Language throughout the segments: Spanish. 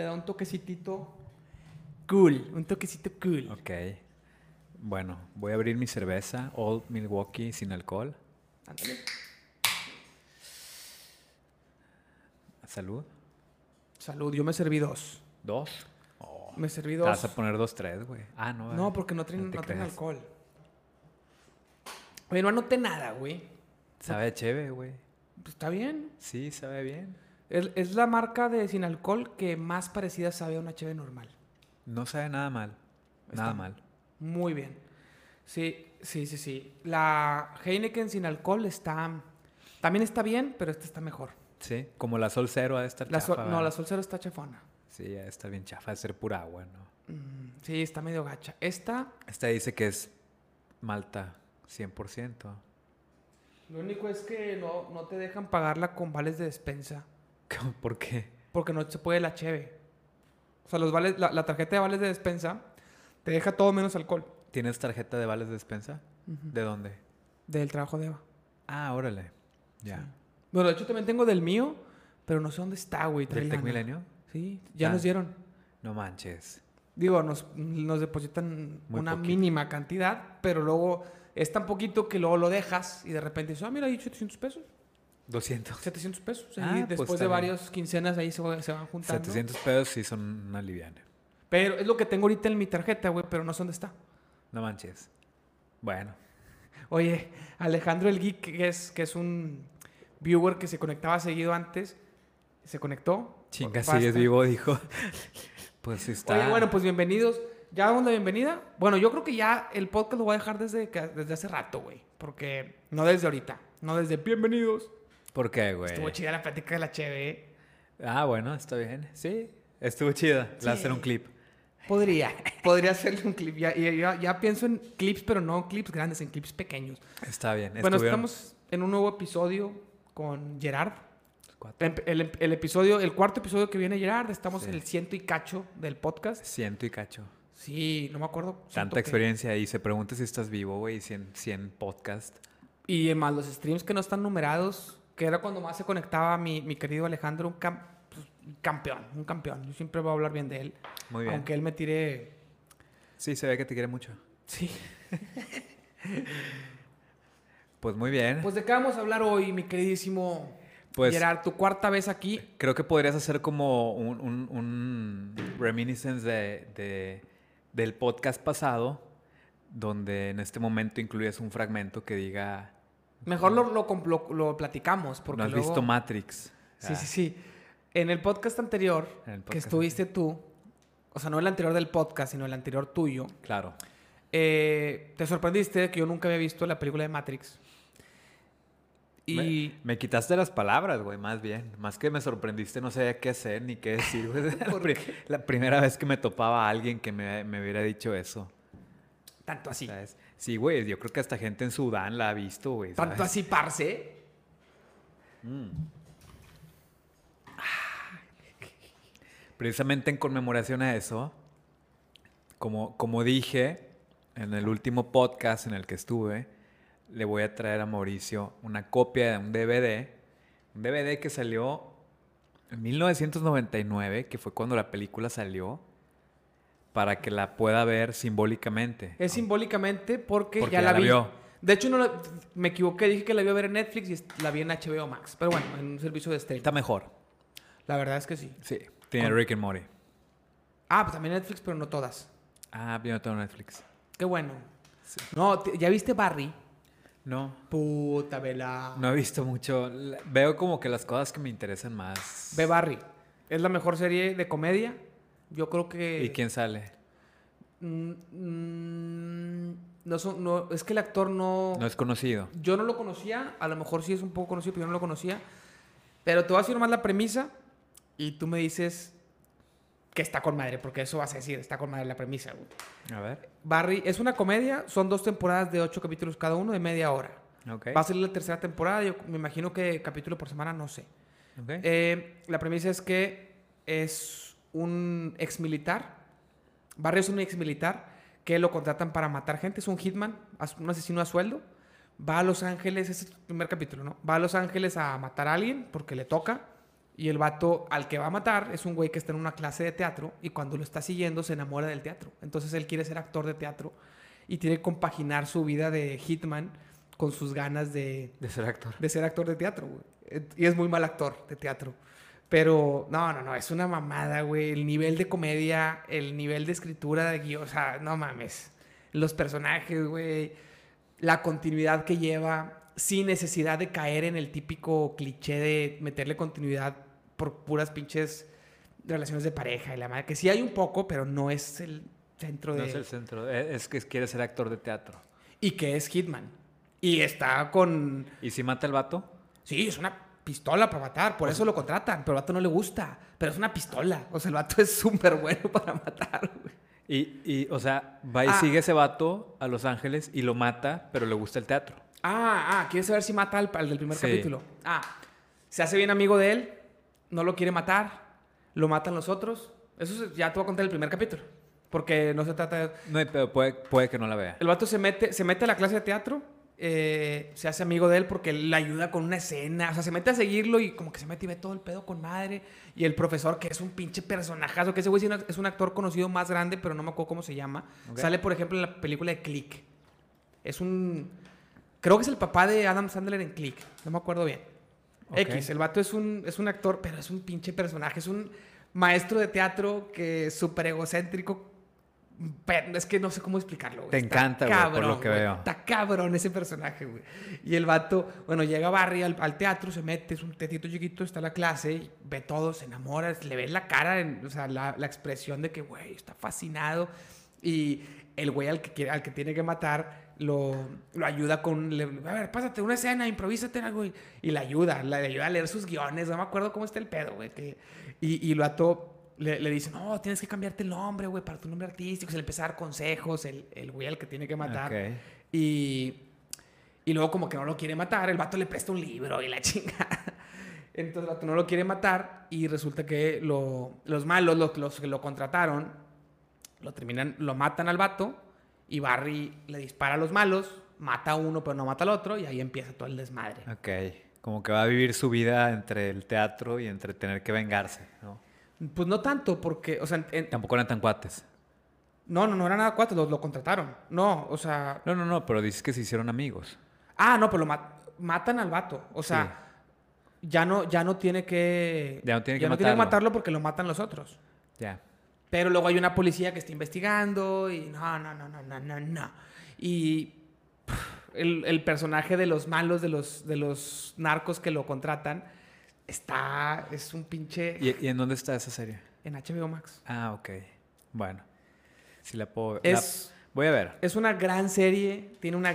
le da un toquecitito cool, un toquecito cool. Ok. Bueno, voy a abrir mi cerveza Old Milwaukee sin alcohol. Ándale. Salud. Salud, yo me serví dos. ¿Dos? Oh, Me serví te dos. vas a poner dos, tres, güey. Ah, no. No, eh. porque no traen, No no alcohol. Oye, no anoté nada, güey. Sabe chévere, güey. Pues está bien. Sí, sabe bien. Es, es la marca de sin alcohol que más parecida sabe a una cheve normal. No sabe nada mal. Está Nada mal. Muy bien. Sí, sí, sí, sí. La Heineken sin alcohol está... También está bien, pero esta está mejor. Sí, como la Sol Cero ha de estar La chafa, Sol- no, la Sol Cero está chafona. Sí, ha de estar bien chafa, ha de ser pura agua, ¿no? Mm, sí, está medio gacha. Esta, Esta dice que es Malta 100%. lo único es que no, no te dejan pagarla con vales de despensa. ¿Por qué? Porque no se puede la cheve. O sea, los vales, la, la tarjeta de vales de despensa te deja todo menos alcohol. ¿Tienes tarjeta de vales de despensa? ¿De dónde? Del trabajo de Eva. Ah, órale. Ya. Sí. Bueno, de hecho también tengo del mío, pero no sé dónde está, güey. ¿Del Tech. Milenio? Sí, ya Ah. nos dieron. No manches. Digo, nos, nos depositan Muy una poquito. mínima cantidad, pero luego es tan poquito que luego lo dejas y de repente dices, ah, mira, hay 700 pesos. 200. 700 pesos. Ah, y pues después de varias quincenas ahí se, va- se van juntando. 700 pesos sí son una liviana. Pero es lo que tengo ahorita en mi tarjeta, güey, pero no sé dónde está. No manches. Bueno. Oye, Alejandro el Geek, que es, que es un viewer que se conectaba seguido antes, se conectó. Chinga, sigues vivo, dijo. Pues sí está. Oye, bueno, pues bienvenidos. ¿Ya damos la bienvenida? Bueno, yo creo que ya el podcast lo voy a dejar desde, desde hace rato, güey. Porque no desde ahorita, no desde bienvenidos. ¿Por qué, güey? Estuvo chida la plática de la cheve. Ah, bueno, está bien. Sí, estuvo chida. Le voy a hacer Sí. un clip. Podría, podría hacerle un clip. Ya, ya, pienso en clips, pero no clips grandes, en clips pequeños. Está bien. Bueno, estuvieron estamos en un nuevo episodio con Gerard. cuatro. El, el- el episodio, el cuarto episodio que viene Gerard, estamos Sí. en el ciento y cacho del podcast. Ciento y cacho. Sí, no me acuerdo. Tanta que- experiencia y se pregunta si estás vivo, güey. 100, 100 podcast. Y más los streams que no están numerados, que era cuando más se conectaba mi, mi querido Alejandro, un, cam- pues, un campeón, un campeón. Yo siempre voy a hablar bien de él. Muy bien. Aunque él me tire... Sí, se ve que te quiere mucho. Sí. Pues muy bien. Pues de qué vamos a hablar hoy, mi queridísimo Pues- Gerard, tu cuarta vez aquí. Creo que podrías hacer como un, un, un reminiscence de, de- del podcast pasado, donde en este momento incluyes un fragmento que diga, Mejor lo, lo, lo- lo platicamos, porque no has luego- visto Matrix. Sí, Ah, sí, sí. En el podcast anterior, que estuviste tú, o sea, no el anterior del podcast, sino el anterior tuyo, Claro. eh, te sorprendiste de que yo nunca había visto la película de Matrix. Y... Me, me quitaste las palabras, güey, más bien. Más que me sorprendiste, no sabía qué hacer ni qué decir, la primera vez que me topaba a alguien que me, me hubiera dicho eso. Tanto así. ¿sabes? Sí, güey, yo creo que hasta gente en Sudán la ha visto, güey. Tanto así, parce. Precisamente en conmemoración a eso, como, como dije en el último podcast en el que estuve, le voy a traer a Mauricio una copia de un DVD, un DVD que salió en 1999, que fue cuando la película salió, para que la pueda ver simbólicamente. Es simbólicamente porque, Porque ya ya la la vi. vio. De hecho, no la- me equivoqué, dije que la iba a ver en Netflix y la vi en HBO Max. Pero bueno, en un servicio de streaming. Está mejor. La verdad es que sí. Sí. Tiene Con- Rick and Morty. Ah, pues también Netflix, pero no todas. Ah, yo no tengo Netflix. Qué bueno. No, ¿ya viste Barry? No. Puta, vela. No he visto mucho. Veo como que las cosas que me interesan más. Ve Barry. Es la mejor serie de comedia. Yo creo que. ¿Y quién sale? Mm, mm, no, son- no, es que el actor no. No es conocido. Yo no lo conocía. A lo mejor sí es un poco conocido, pero yo no lo conocía. Pero te voy a decir nomás la premisa. Y tú me dices que está con madre, porque eso vas a decir, está con madre la premisa, güey. A ver. Barry es una comedia, son dos temporadas de ocho capítulos cada uno de media hora. Ok. Va a salir la tercera temporada, yo me imagino que capítulo por semana, no sé. Ok. Eh, la premisa es que es un ex militar. Barry es un ex militar que lo contratan para matar gente. Es un hitman, un asesino a sueldo. Va a Los Ángeles, ese es el primer capítulo, ¿no? Va a Los Ángeles a matar a alguien porque le toca Y el vato al que va a matar es un güey que está en una clase de teatro y cuando lo está siguiendo se enamora del teatro. Entonces él quiere ser actor de teatro y tiene que compaginar su vida de hitman con sus ganas de, De ser actor. de ser actor de teatro, güey. Y es muy mal actor de teatro. Pero no, no, no, es una mamada, güey. El nivel de comedia, el nivel de escritura de guion, o sea, no mames. Los personajes, güey. La continuidad que lleva, sin necesidad de caer en el típico cliché de meterle continuidad por puras pinches relaciones de pareja y la madre. Que sí hay un poco, pero no es el centro de. No es el centro. e- Es que quiere ser actor de teatro. Y que es Hitman. Y está con. ¿Y si mata el vato? Sí, es una pistola para matar, por eso lo contratan, pero al vato no le gusta, pero es una pistola, o sea, el vato es súper bueno para matar, güey. Y, y, o sea, va y Ah. sigue ese vato a Los Ángeles y lo mata, pero le gusta el teatro. Ah, ah, ¿quieres saber si mata al, al del primer Sí. capítulo? Ah, se hace bien amigo de él, no lo quiere matar, lo matan los otros, eso ya te voy a contar el primer capítulo, porque no se trata de... No, pero puede, puede que no la vea. El vato se mete, se mete a la clase de teatro, eh, se hace amigo de él porque él le ayuda con una escena, o sea, se mete a seguirlo y como que se mete y ve todo el pedo con madre. Y el profesor, que es un pinche personajazo, que ese güey es un actor conocido más grande, pero no me acuerdo cómo se llama. Sale, por ejemplo, en la película de Click. Es un... Creo que es el papá de Adam Sandler en Click, no me acuerdo bien. X, el vato es un, es un actor, pero es un pinche personaje, es un maestro de teatro que es súper egocéntrico. Es que no sé cómo explicarlo. güey. Te Está encanta, güey, por lo que güey. veo. Está cabrón ese personaje, güey. Y el vato, bueno, llega a Barry al, al teatro, se mete, es un tetito chiquito, está en la clase, ve todo, se enamora, le ves la cara, en- o sea, la, la expresión de que, güey, está fascinado. Y el güey al que, quiere, al que tiene que matar lo, lo ayuda con, le- a ver, pásate una escena, improvísate algo. Y, y le ayuda, le ayuda a leer sus guiones, no me acuerdo cómo está el pedo, güey. que- y, y el vato le, le dice, no, tienes que cambiarte el nombre, güey, para tu nombre artístico. Se le empieza a dar consejos, el, el güey al que tiene que matar. Y, y luego como que no lo quiere matar, el vato le presta un libro y la chingada. Entonces el vato no lo quiere matar y resulta que lo- los malos, los, los que lo contrataron, lo terminan, lo matan al vato y Barry le dispara a los malos, mata a uno pero no mata al otro y ahí empieza todo el desmadre. Ok. Como que va a vivir su vida entre el teatro y entre tener que vengarse, ¿no? Pues no tanto porque, o sea, en- Tampoco eran tan cuates. no, no, no era nada cuatro, lo, lo contrataron. No, o sea, No, no, no, pero dices que se hicieron amigos. ah, no, pero lo ma- matan al vato, o sea, ya no, ya no tiene que, Ya no tiene que tiene que matarlo. matarlo porque lo matan los otros. Ya. Pero luego hay una policía que está investigando y no, no, no, no, no, no, no. Y el, el personaje de los malos, de los, de los narcos que lo contratan, está, es un pinche ¿Y, y en dónde está esa serie? en HBO Max. Ah, ok. Bueno. Si la puedo la- Es, Voy a ver. es una gran serie, tiene una,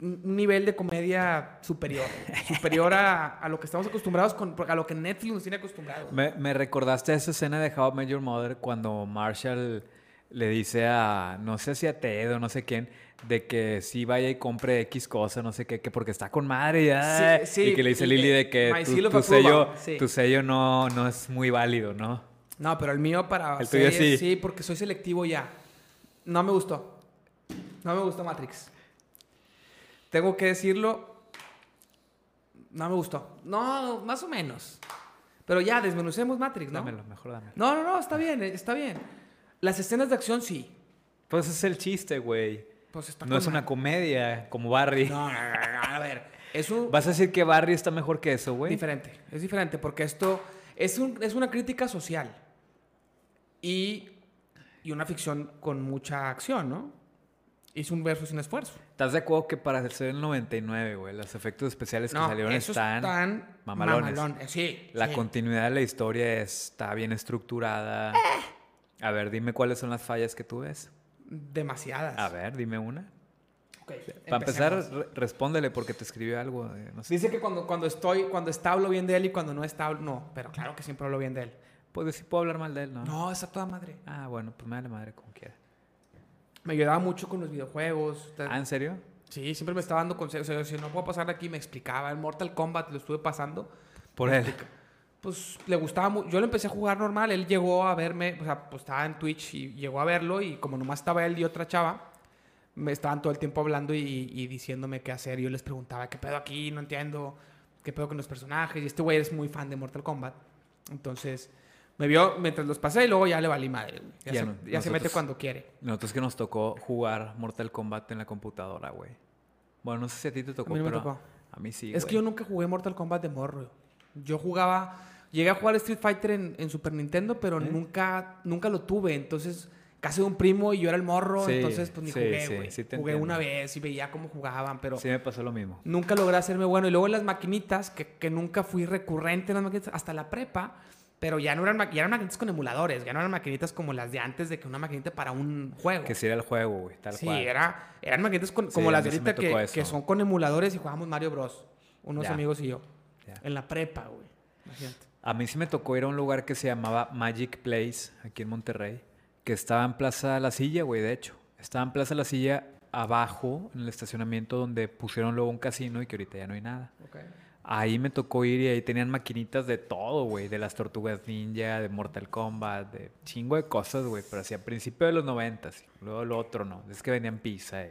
un un nivel de comedia superior, superior a, a lo que estamos acostumbrados, con, a lo que Netflix nos tiene acostumbrados. Me, me recordaste esa escena de How I Met Your Mother cuando Marshall le dice a, no sé si a Ted o no sé quién, de que sí vaya y compre X cosa, no sé qué, que porque está con madre y, ay, Sí, sí, y que le dice Lily de que tu, tu sello, sí. tu sello no, no es muy válido, ¿no? No, pero el mío para El tuyo sí. sí, porque soy selectivo ya. No me gustó. No me gustó Matrix. Tengo que decirlo. No me gustó. No, más o menos. Pero ya, desmenucemos Matrix, ¿no? Dámelo, mejor dámelo. No, no, no, está bien, eh, está bien. Las escenas de acción sí. Pues es el chiste, güey. Pues está No es una comedia como Barry. No, no, no, a ver. Es un ¿Vas a decir que Barry está mejor que eso, güey? diferente. Es diferente porque esto es, un- es una crítica social. Y, y una ficción con mucha acción, ¿no? Es un verso sin esfuerzo. ¿Estás de acuerdo que para ser el 99, güey, los efectos especiales que No, salieron esos están... están mamalones. mamalones. Sí, La sí. continuidad de la historia está bien estructurada. A ver, dime cuáles son las fallas que tú ves. Demasiadas. A ver, dime una. Para empezar, respóndele porque te escribió algo. eh, no sé. Dice que cuando, cuando estoy, cuando está hablo bien de él y cuando no está, hablo- no. Pero claro que siempre hablo bien de él. Pues sí puedo hablar mal de él, ¿no? No, está toda madre. Ah, bueno, pues me da la madre como quiera. Me ayudaba mucho con los videojuegos. Ah, ¿en serio? Sí, siempre me estaba dando consejos. O sea, si no puedo pasar de aquí, me explicaba. El Mortal Kombat lo estuve pasando. Por él. Pues le gustaba mucho. Yo lo empecé a jugar normal. Él llegó a verme, o sea, pues estaba en Twitch y llegó a verlo. Y como nomás estaba él y otra chava, me estaban todo el tiempo hablando y, y diciéndome qué hacer. Yo les preguntaba, ¿qué pedo aquí? No entiendo. ¿Qué pedo con los personajes? Y este güey es muy fan de Mortal Kombat. Entonces, me vio mientras los pasé y luego ya le valí madre, güey. Ya, Ya se, no, ya se mete nosotros- cuando quiere. Nosotros que nos tocó jugar Mortal Kombat en la computadora, güey. Bueno, no sé si a ti te tocó, mí no me pero tocó. a mí sí, es que yo nunca jugué Mortal Kombat de morro. Yo jugaba, llegué a jugar Street Fighter en, en Super Nintendo, pero ¿Eh? nunca, nunca lo tuve. Entonces, casi de un primo y yo era el morro, Sí, entonces pues ni sí, jugué, güey. sí jugué entiendo. una vez y veía cómo jugaban, pero Sí me pasó lo mismo. nunca logré hacerme bueno. Y luego en las maquinitas, que, que nunca fui recurrente en las maquinitas, hasta la prepa, pero ya no eran, ya eran maquinitas con emuladores, ya no eran maquinitas como las de antes de que una maquinita para un juego. Que sí era el juego, güey, tal sí, cual. era, eran maquinitas con- como las de ahorita que, que son con emuladores y jugábamos Mario Bros. Unos Ya. amigos y yo. Ya. En la prepa, güey. Imagínate. A mí sí me tocó ir a un lugar que se llamaba Magic Place, aquí en Monterrey, que estaba en Plaza La Silla, güey, de hecho. Estaba en Plaza La Silla abajo, en el estacionamiento donde pusieron luego un casino y que ahorita ya no hay nada. Ahí me tocó ir y ahí tenían maquinitas de todo, güey. De las tortugas ninja, de Mortal Kombat, de chingo de cosas, güey. Pero así a principios de los noventas. Luego lo otro no. Es que vendían pizza y,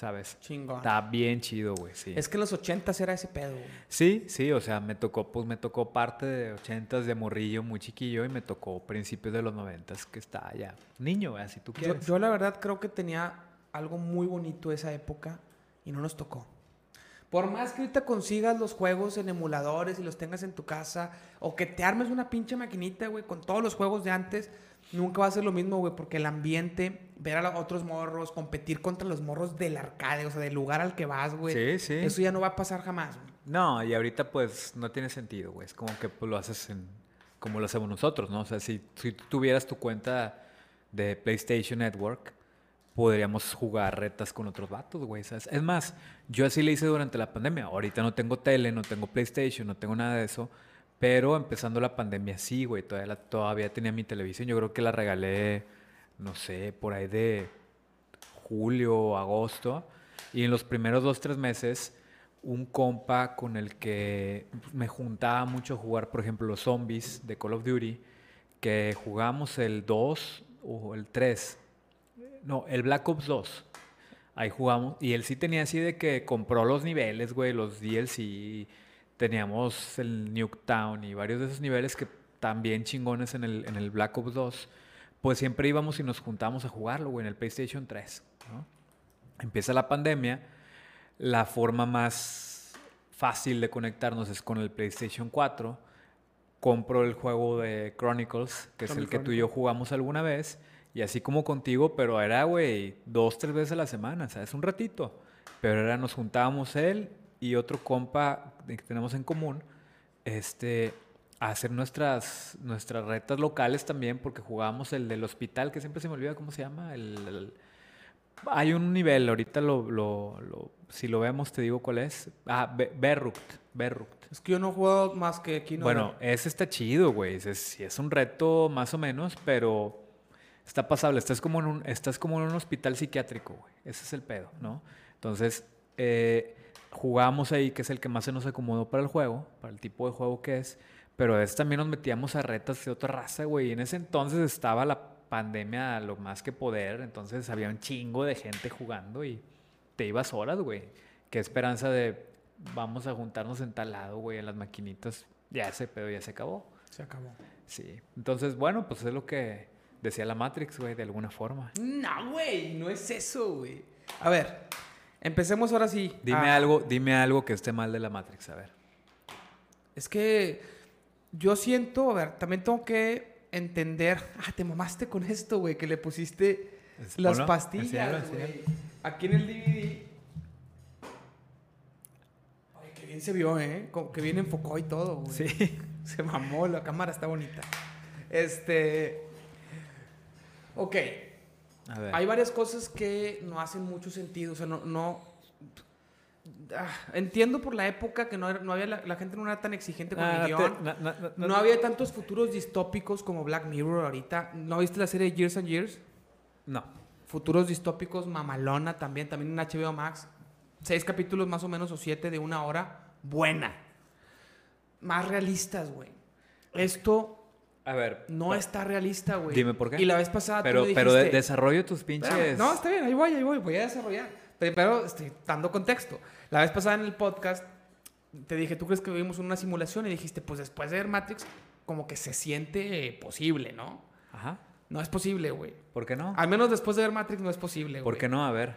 ¿sabes? Chingón. Está bien chido, güey, sí. Es que en los ochentas era ese pedo, güey. Sí, sí, o sea, me tocó, pues me tocó parte de ochentas de morrillo muy chiquillo y me tocó principios de los noventas que está ya niño, güey, si tú Yo, quieres. yo la verdad creo que tenía algo muy bonito esa época y no nos tocó. Por más que ahorita consigas los juegos en emuladores y los tengas en tu casa, o que te armes una pinche maquinita, güey, con todos los juegos de antes, nunca va a ser lo mismo, güey, porque el ambiente, ver a los otros morros, competir contra los morros del arcade, o sea, del lugar al que vas, güey, Sí, sí. eso ya no va a pasar jamás, güey. No, y ahorita pues no tiene sentido, güey. Es como que pues, lo haces en, como lo hacemos nosotros, ¿no? O sea, si, si tuvieras tu cuenta de PlayStation Network, podríamos jugar retas con otros vatos, güey. ¿sabes? Es más, yo así le hice durante la pandemia. Ahorita no tengo tele, no tengo PlayStation, no tengo nada de eso. Pero empezando la pandemia, sí, güey. Todavía, la- todavía tenía mi televisión. Yo creo que la regalé, no sé, por ahí de julio agosto. Y en los primeros dos, tres meses, un compa con el que me juntaba mucho a jugar, por ejemplo, los zombies de Call of Duty, que jugamos el 2 o el 3. No, el Black Ops 2. Ahí jugamos. Y él sí tenía así de que compró los niveles, güey, los DLC. Teníamos el Nuketown y varios de esos niveles que también chingones en el, en el Black Ops 2. Pues siempre íbamos y nos juntábamos a jugarlo, güey, en el PlayStation 3. ¿no? Empieza la pandemia. La forma más fácil de conectarnos es con el PlayStation 4. Compro el juego de Chronicles, que es el que tú y yo jugamos alguna vez. Y así como contigo, pero era, güey, dos, tres veces a la semana, ¿sabes? Un ratito. Pero era, nos juntábamos él y otro compa que tenemos en común, este, a hacer nuestras, nuestras retas locales también, porque jugábamos el del hospital, que siempre se me olvida cómo se llama. El, el- hay un nivel, ahorita lo, lo- lo- si lo vemos te digo cuál es. Ah, Be- Berruct, Berruct. Es que yo no juego más que Kino. Bueno, ese está chido, güey. Sí es un reto más o menos, pero está pasable. Estás como en un, estás como en un hospital psiquiátrico, güey. Ese es el pedo, ¿no? Entonces, eh, jugamos ahí, que es el que más se nos acomodó para el juego, para el tipo de juego que es. Pero a veces también nos metíamos a retas de otra raza, güey. Y en ese entonces estaba la pandemia a lo más que poder. Entonces había un chingo de gente jugando y te ibas horas, güey. Qué esperanza de vamos a juntarnos en tal lado, güey, en las maquinitas. Ya ese pedo ya se acabó. Se acabó. Sí. Entonces, bueno, pues es lo que decía la Matrix, güey, de alguna forma. No, güey, no es eso, güey. A ver, empecemos ahora sí. Dime algo, dime algo que esté mal de la Matrix, a ver. Es que yo siento, a ver, también tengo que entender. Ah, te mamaste con esto, güey, que le pusiste Es- las pastillas, güey. Aquí en el DVD. Bien se vio, ¿eh? Como que bien enfocó y todo, güey. Sí. Se mamó, la cámara está bonita. Este. Ok. A ver. Hay varias cosas que no hacen mucho sentido. O sea, no. no Ah, entiendo por la época que no, no había la, la gente no era tan exigente con Ah, el te- guion. No había tantos futuros distópicos como Black Mirror ahorita. ¿No viste la serie Years and Years? No. Futuros distópicos, mamalona también, también en HBO Max. Seis capítulos más o menos o siete de una hora. Buena. Más realistas, güey. Esto A ver. no está realista, güey. Dime por qué. Y la vez pasada Pero, tú me pero de- dijiste... desarrollo tus pinches. Espérame, No, está bien, ahí voy, ahí voy, voy a desarrollar. Pero, pero estoy dando contexto. La vez pasada en el podcast te dije, ¿tú crees que vivimos en una simulación? Y dijiste, pues después de ver Matrix, como que se siente posible, ¿no? Ajá. No es posible, güey. ¿Por qué no? Al menos después de ver Matrix no es posible, güey. ¿Por qué no? A ver.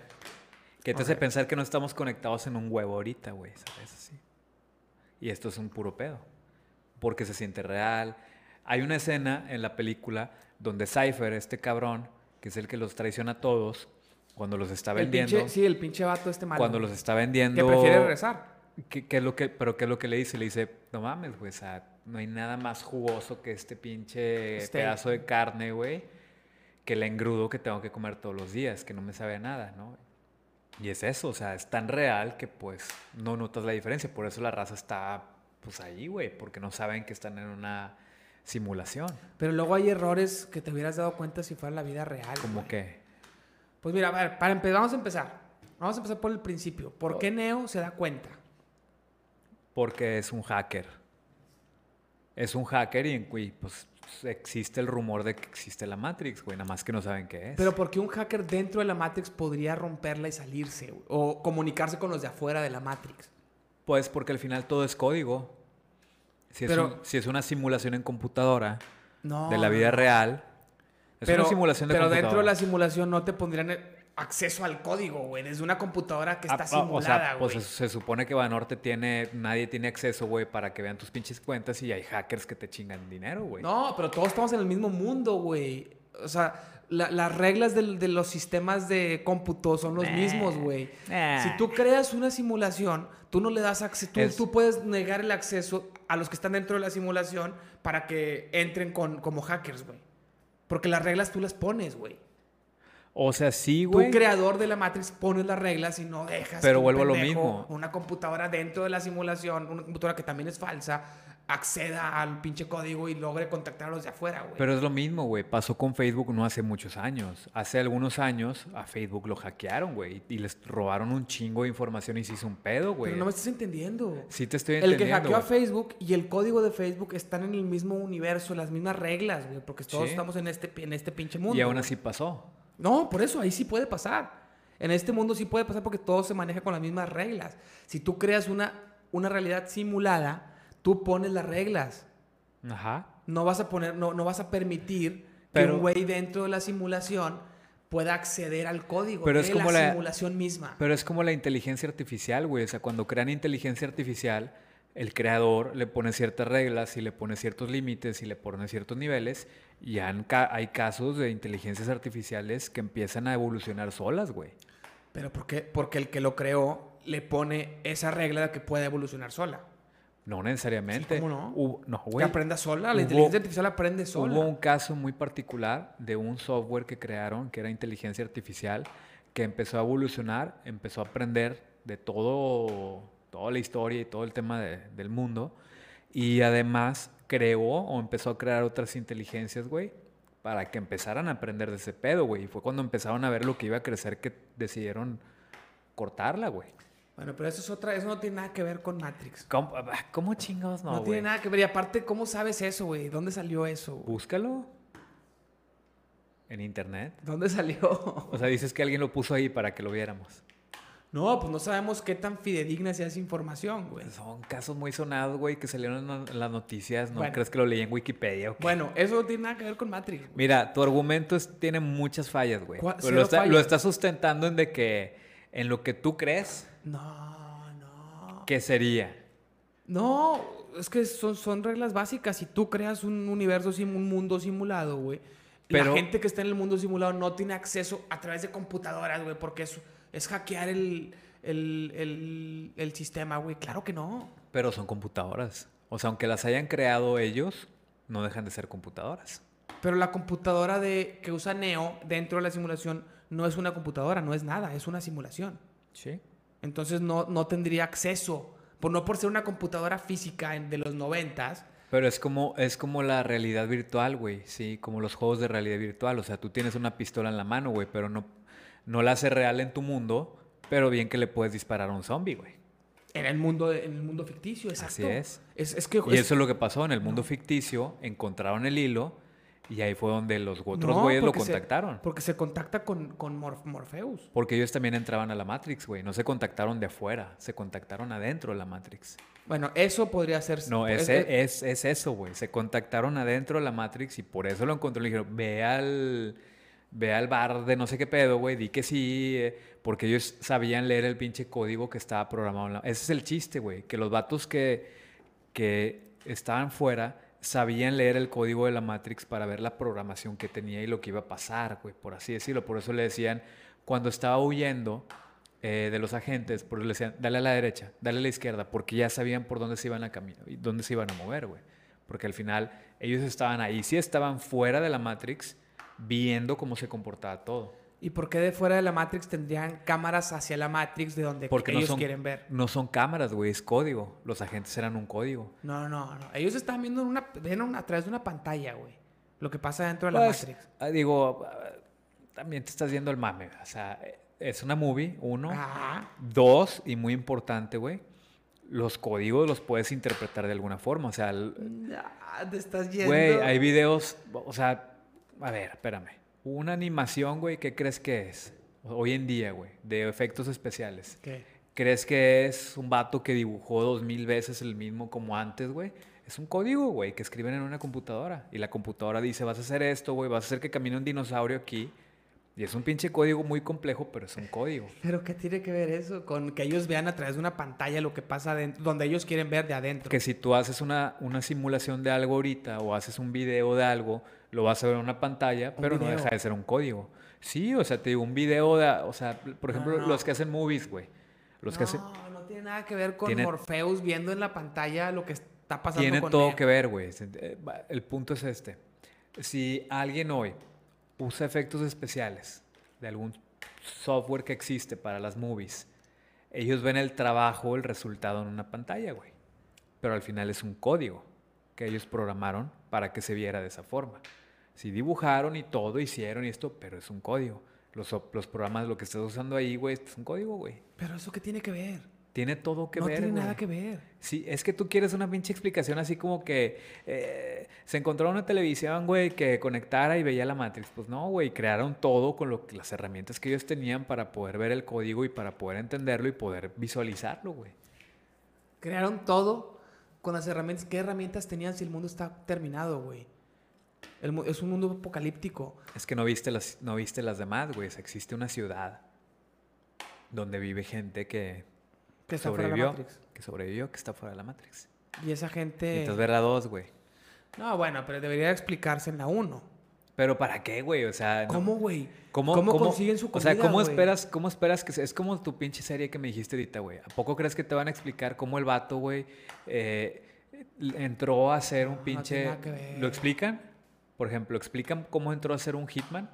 ¿Qué te hace Ok. pensar que no estamos conectados en un huevo ahorita, güey? ¿Sabes? Así. Y esto es un puro pedo. Porque se siente real. Hay una escena en la película donde Cypher, este cabrón, que es el que los traiciona a todos, cuando los está El vendiendo, pinche- sí, el pinche vato este malo. cuando los está vendiendo... Que prefiere regresar. ¿Qué, qué es lo que, pero qué es lo que le dice? Le dice, no mames, güey, o sea, no hay nada más jugoso que este pinche Steak. pedazo de carne, güey, que el engrudo que tengo que comer todos los días, que no me sabe a nada, ¿no? Y es eso, o sea, es tan real que pues no notas la diferencia, por eso la raza está pues ahí, güey, porque no saben que están en una simulación, Pero luego hay errores que te hubieras dado cuenta si fuera la vida real. como güey. que, Pues mira, a ver, para empe- vamos a empezar. Vamos a empezar por el principio. Oh. ¿Por qué Neo se da cuenta? porque es un hacker. Es un hacker y, y, pues existe el rumor de que existe la Matrix, güey, nada más que no saben qué es. Pero porque un hacker dentro de la Matrix podría romperla y salirse, güey? O comunicarse con los de afuera de la Matrix. Pues porque al final todo es código. Si es, Pero- un- si es una simulación en computadora No. de la vida real, es pero, una simulación de Pero computadora. dentro de la simulación no te pondrían acceso al código, güey. Desde una computadora que está Ah, ah, simulada, o sea, pues güey. se, se supone que Banorte tiene, nadie tiene acceso, güey, para que vean tus pinches cuentas y hay hackers que te chingan dinero, güey. No, pero todos estamos en el mismo mundo, güey. O sea, la- las reglas del- de los sistemas de cómputo son los Nah, mismos, güey. nah. Si tú creas una simulación, tú no le das acceso. Tú, Es- tú puedes negar el acceso a los que están dentro de la simulación para que entren con, como hackers, güey. Porque las reglas tú las pones, güey. O sea, sí, Tú, güey. creador de la Matrix, pones las reglas y no dejas Pero vuelvo a lo mismo. Una computadora dentro de la simulación, una computadora que también es falsa, acceda al pinche código y logre contactar a los de afuera, güey. Pero es lo mismo, güey. Pasó con Facebook no hace muchos años. Hace algunos años a Facebook lo hackearon, güey. Y les robaron un chingo de información y se hizo un pedo, güey. Pero no me estás entendiendo. Sí te estoy El que entendiendo. hackeó a. Facebook y el código de Facebook están en el mismo universo, las mismas reglas, güey, porque todos Sí. estamos en este, en este pinche mundo. Y aún así pasó. No, por eso ahí sí puede pasar. En este mundo sí puede pasar porque todo se maneja con las mismas reglas. Si tú creas una, una realidad simulada, tú pones las reglas. Ajá. No vas a poner, no, no vas a permitir que un güey dentro de la simulación pueda acceder al código Pero de es como la, la- simulación misma. Pero es como la inteligencia artificial, güey. O sea, cuando crean inteligencia artificial, el creador le pone ciertas reglas y le pone ciertos límites y le pone ciertos niveles. Y han hay casos de inteligencias artificiales que empiezan a evolucionar solas, güey. Pero ¿por qué? Porque el que lo creó le pone esa regla de que puede evolucionar sola. No necesariamente. Sí, ¿cómo no? Hubo- no, Que güey. aprenda sola. La inteligencia artificial aprende sola. Hubo un caso muy particular de un software que crearon que era inteligencia artificial que empezó a evolucionar, empezó a aprender de todo, toda la historia y todo el tema de- del mundo y además creó o empezó a crear otras inteligencias, güey, para que empezaran a aprender de ese pedo, güey. Y fue cuando empezaron a ver lo que iba a crecer que decidieron cortarla, güey. Bueno, pero eso es otra, eso no tiene nada que ver con Matrix. ¿Cómo, cómo chingados No, no, tiene nada que ver. Y aparte, ¿cómo sabes eso, güey? ¿Dónde salió eso? güey? Búscalo en internet. ¿Dónde salió? O sea, dices que alguien lo puso ahí para que lo viéramos. No, pues no sabemos qué tan fidedigna sea esa información, güey. Son casos muy sonados, güey, que salieron en las noticias. ¿No Bueno. crees que lo leí en Wikipedia o qué? Bueno, eso no tiene nada que ver con Matrix. güey. Mira, tu argumento es- tiene muchas fallas, güey. ¿Cuál- Pero cero Lo, está, fallas? lo estás sustentando en de que en lo que tú crees No, no. que sería. No, es que son, son reglas básicas. Si tú creas un universo, sim- un mundo simulado, güey. Pero- La gente que está en el mundo simulado no tiene acceso a través de computadoras, güey, porque es, es hackear el, el, el, el sistema, güey. Claro que no. Pero son computadoras. O sea, aunque las hayan creado ellos, no dejan de ser computadoras. Pero la computadora de, que usa Neo dentro de la simulación no es una computadora, no es nada, es una simulación. Sí. Entonces no, no tendría acceso. Por, no por ser una computadora física de los noventas. Pero es como, es como la realidad virtual, güey. Sí, como los juegos de realidad virtual. O sea, tú tienes una pistola en la mano, güey, pero no, no la hace real en tu mundo, pero bien que le puedes disparar a un zombie, güey. En el mundo, en el mundo ficticio, exacto. Así es. Es, es que Y es- eso es lo que pasó. En el mundo ficticio encontraron el hilo Y ahí fue donde los otros No, güeyes lo se- contactaron. porque se contacta con, con Mor- Morpheus. Porque ellos también entraban a la Matrix, güey. No se contactaron de afuera, se contactaron adentro de la Matrix. Bueno, eso podría ser. No, es, es- es, es eso, güey. Se contactaron adentro de la Matrix y por eso lo encontró. Le dijeron, ve al, ve al bar de no sé qué pedo, güey. Di que sí, eh, porque ellos sabían leer el pinche código que estaba programado. En la... Ese es el chiste, güey. Que los vatos que, que estaban fuera sabían leer el código de la Matrix para ver la programación que tenía y lo que iba a pasar, güey, por así decirlo. Por eso le decían, cuando estaba huyendo eh, de los agentes, por eso le decían, dale a la derecha, dale a la izquierda, porque ya sabían por dónde se iban a caminar y dónde se iban a mover, güey. Porque al final ellos estaban ahí, sí estaban fuera de la Matrix, viendo cómo se comportaba todo. ¿Y por qué de fuera de la Matrix tendrían cámaras hacia la Matrix de donde Porque no ellos son, quieren ver? no son cámaras, güey, es código. Los agentes eran un código. No, no, no. Ellos están viendo una, ven una- a través de una pantalla, güey. Lo que pasa dentro de la Pues, Matrix. ah, digo, ah, también te estás viendo el mame. O sea, es una movie, uno. Ah, Dos, y muy importante, güey, los códigos los puedes interpretar de alguna forma. O sea, el- ah, te estás yendo. güey, hay videos, o sea, a ver, espérame. Una animación, güey, ¿qué crees que es? Hoy en día, güey, de efectos especiales. ¿Qué? ¿Crees que es un vato que dibujó dos mil veces el mismo como antes, güey? Es un código, güey, que escriben en una computadora. Y la computadora dice, vas a hacer esto, güey, vas a hacer que camine un dinosaurio aquí. Y es un pinche código muy complejo, pero es un código. ¿Pero qué tiene que ver eso con que ellos vean a través de una pantalla lo que pasa adentro, donde ellos quieren ver de adentro? Que si tú haces una, una simulación de algo ahorita o haces un video de algo, lo vas a ver en una pantalla, pero no deja de ser un código. Sí, o sea, te digo, un video de, o sea, por ejemplo, no. los que hacen movies, güey. Los que hacen... No, no tiene nada que ver con Tiene- Morpheus viendo en la pantalla lo que está pasando Tiene con todo que ver, güey. Eh, El punto es este. Si alguien hoy usa efectos especiales de algún software que existe para las movies, ellos ven el trabajo, el resultado en una pantalla, güey. Pero al final es un código que ellos programaron para que se viera de esa forma. Si dibujaron y todo, hicieron y esto, pero es un código. Los, programas, lo que estás usando ahí, güey, es un código, güey. Pero eso qué tiene que ver? Tiene todo que no ver, tiene güey. nada que ver. Sí, es que tú quieres una pinche explicación así como que eh, se encontró una televisión, güey, que conectara y veía la Matrix. Pues no, güey, crearon todo con lo las herramientas que ellos tenían para poder ver el código y para poder entenderlo y poder visualizarlo, güey. Crearon todo con las herramientas. ¿Qué herramientas tenían si el mundo está terminado, güey? El es un mundo apocalíptico. Es que no viste las, no viste las demás, güey. Existe una ciudad donde vive gente que Que está fuera de la sobrevivió, Matrix. que sobrevivió, que está fuera de la Matrix. Y esa gente... Necesitas ver la dos, güey. No, bueno, pero debería explicarse en la 1. Pero ¿para qué, güey? O sea, no- ¿Cómo, güey? ¿Cómo, ¿Cómo cómo- consiguen su O sea, comida, ¿cómo esperas, ¿cómo esperas que? Es como tu pinche serie que me dijiste ahorita, güey. ¿A poco crees que te van a explicar cómo el vato, güey, eh, entró a ser un No, no pinche... tiene nada que ver. ¿Lo explican? Por ejemplo, ¿explican cómo entró a ser un hitman?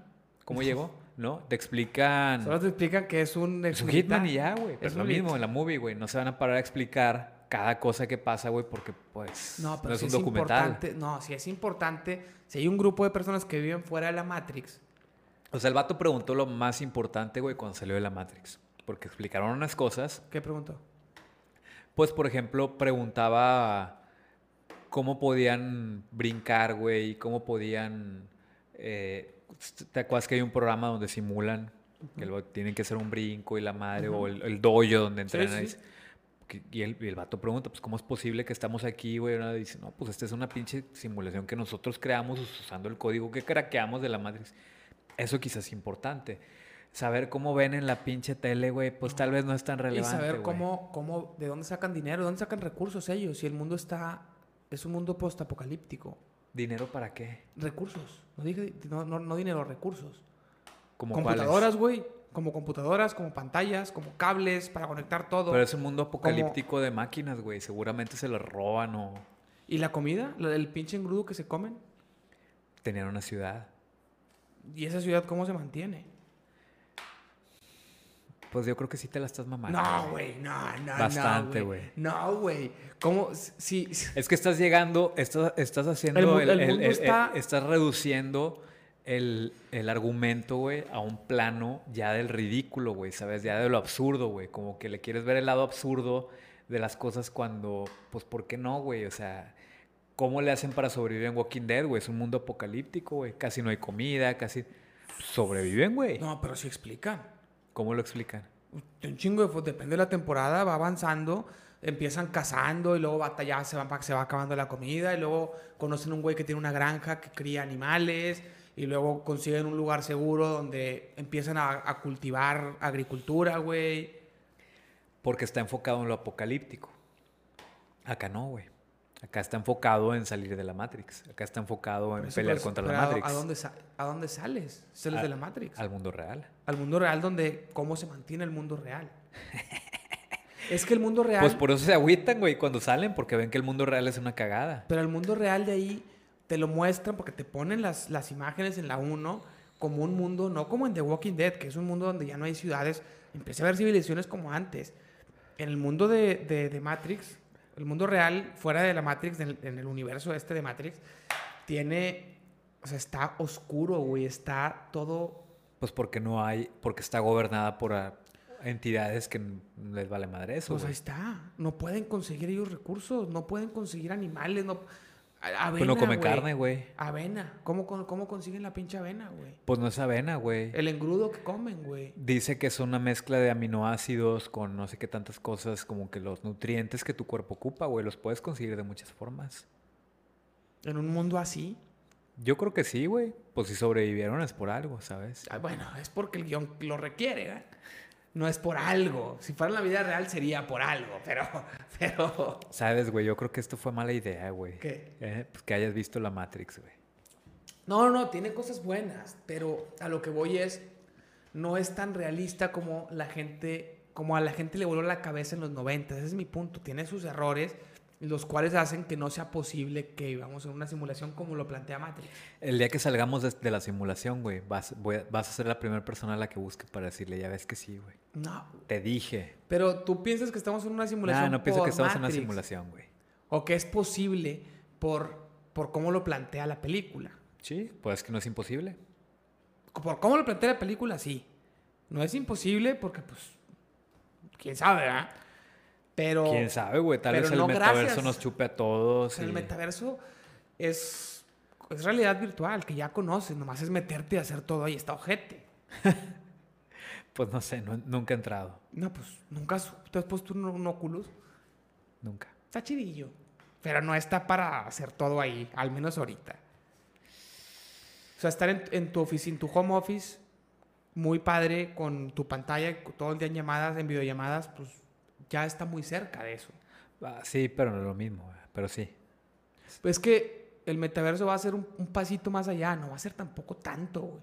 ¿Cómo llegó? ¿No? Te explican... Solo te explican que es un... Es un hitman y ya, güey. Es lo mismo en la movie, güey. No se van a parar a explicar cada cosa que pasa, güey, porque, pues, No, pero es sí un es documental. importante. No, sí es importante. Si hay un grupo de personas que viven fuera de la Matrix, O sea, el vato preguntó lo más importante, güey, cuando salió de la Matrix. Porque explicaron unas cosas ¿qué preguntó? Pues, por ejemplo, preguntaba cómo podían brincar, güey, cómo podían... eh, ¿Te acuerdas que hay un programa donde simulan que lo- tienen que hacer un brinco y la madre, o el, el dojo donde entrenan? sí. Que- Y el, y el vato pregunta, pues, ¿cómo es posible que estamos aquí, güey? Y dice, no, pues, esta es una pinche simulación que nosotros creamos usando el código que craqueamos de la Matrix. Eso quizás es importante. Saber cómo ven en la pinche tele, güey, pues tal vez no es tan Y relevante, saber güey. cómo, cómo, de dónde sacan dinero, de dónde sacan recursos ellos. Si el mundo está, es un mundo postapocalíptico. ¿Dinero para qué? Recursos. No, dije, no, no, no dinero, recursos. ¿Como computadoras, güey. Como computadoras, como pantallas, como cables para conectar todo. Pero es un mundo apocalíptico de máquinas, güey. Seguramente se los roban o ¿Y la comida? ¿El pinche engrudo que se comen? tenían una ciudad. ¿Y esa ciudad cómo se mantiene? Pues yo creo que sí te la estás mamando. No, güey, no, no, Bastante, no, güey. No, güey. ¿Cómo? Si- Es que estás llegando, estás, estás haciendo, El mu- el, el el- mundo está- estás reduciendo el, el argumento, güey, a un plano ya del ridículo, güey, ¿sabes? Ya de lo absurdo, güey. Como que le quieres ver el lado absurdo de las cosas cuando, pues, ¿por qué no, güey? O sea, ¿cómo le hacen para sobrevivir en Walking Dead, güey? Es un mundo apocalíptico, güey. Casi no hay comida, casi... Sobreviven, güey. No, pero sí explican. ¿Cómo lo explican? Un chingo de... Depende de la temporada, va avanzando empiezan cazando y luego batalla, se, van, se va acabando la comida y luego conocen un güey que tiene una granja que cría animales y luego consiguen un lugar seguro donde empiezan a, a cultivar agricultura, güey. Porque está enfocado en lo apocalíptico. Acá no, güey. Acá está enfocado en salir de la Matrix. Acá está enfocado en pelear pues, contra la Matrix. ¿a dónde, ¿A dónde sales? Sales de la Matrix. Al mundo real. Al mundo real donde cómo se mantiene el mundo real. Es que el mundo real. Pues por eso se agüitan, güey, cuando salen, porque ven que el mundo real es una cagada. Pero el mundo real de ahí te lo muestran porque te ponen las, las imágenes en la 1 como un mundo, no como en The Walking Dead, que es un mundo donde ya no hay ciudades. Empieza a haber civilizaciones como antes. En el mundo de, de, Matrix, el mundo real, fuera de la Matrix, en el, en el universo este de Matrix, tiene. O sea, está oscuro, güey. Está todo. Pues porque no hay. Porque está gobernada por, entidades que les vale madre eso. Pues ahí está. No pueden conseguir ellos recursos, no pueden conseguir animales, no. Avena, pues no come carne, güey. Avena. ¿Cómo, ¿Cómo, consiguen la pinche avena, güey? Pues no es avena, güey. El engrudo que comen, güey. Dice que es una mezcla de aminoácidos con no sé qué tantas cosas, como que los nutrientes que tu cuerpo ocupa, güey, los puedes conseguir de muchas formas. ¿En un mundo así? Yo creo que sí, güey. Pues si sobrevivieron es por algo, ¿sabes? Ah, bueno, es porque el guion lo requiere, ¿eh? No es por algo. Si fuera en la vida real sería por algo, pero, pero... Sabes, güey, yo creo que esto fue mala idea, güey. ¿Qué? Eh, pues que hayas visto la Matrix, güey. No, no, tiene cosas buenas, pero a lo que voy es, no es tan realista como la gente, como a la gente le voló la cabeza en los 90. Ese es mi punto. Tiene sus errores, los cuales hacen que no sea posible que vivamos en una simulación como lo plantea Matrix. El día que salgamos de, la simulación, güey, vas, a ser la primera persona a la que busque para decirle, ya ves que sí, güey. No. Te dije. Pero tú piensas que estamos en una simulación. No, no pienso que estamos en una simulación, güey. O que es posible por, por cómo lo plantea la película. Sí, pues que no es imposible. Por cómo lo plantea la película, sí. No es imposible porque, pues, quién sabe, ¿verdad? Pero. Quién sabe, güey. Tal vez el metaverso nos chupe a todos. El metaverso es, es realidad virtual, que ya conoces. Nomás es meterte y hacer todo ahí. Está ojete. pues no sé, nunca he entrado. No, pues nunca te has puesto un, un Oculus. Nunca. Está chidillo. Pero no está para hacer todo ahí, al menos ahorita. O sea, estar en, en tu oficina, en tu home office, muy padre, con tu pantalla, todo el día en llamadas, en videollamadas, pues ya está muy cerca de eso. Ah, sí, pero no es lo mismo, pero sí. Pues que el metaverso va a ser un, pasito más allá, no va a ser tampoco tanto, güey.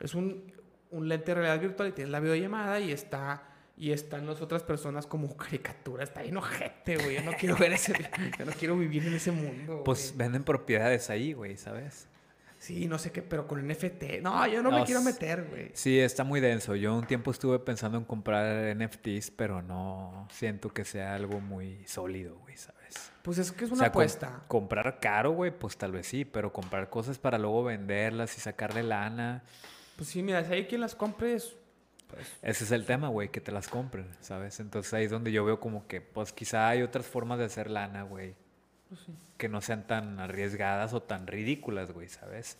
Es un, un, lente de realidad virtual y tienes la videollamada y está y están las otras personas como caricatura. Está ahí ojete, güey. Yo no quiero ver ese... yo no quiero vivir en ese mundo, Pues venden propiedades ahí, güey, ¿sabes? Sí, no sé qué, pero con NFT. No, yo no, me quiero meter, güey. Sí, está muy denso. Yo un tiempo estuve pensando en comprar NFTs, pero no siento que sea algo muy sólido, güey, ¿sabes? Pues es que es una apuesta. comprar caro, güey, pues tal vez sí, pero comprar cosas para luego venderlas y sacarle lana. Pues sí, mira, si hay quien las compre, es, pues... Ese es el tema, güey, que te las compren, ¿sabes? Entonces ahí es donde yo veo como que, pues quizá hay otras formas de hacer lana, güey pues que no sean tan arriesgadas o tan ridículas, güey, ¿sabes?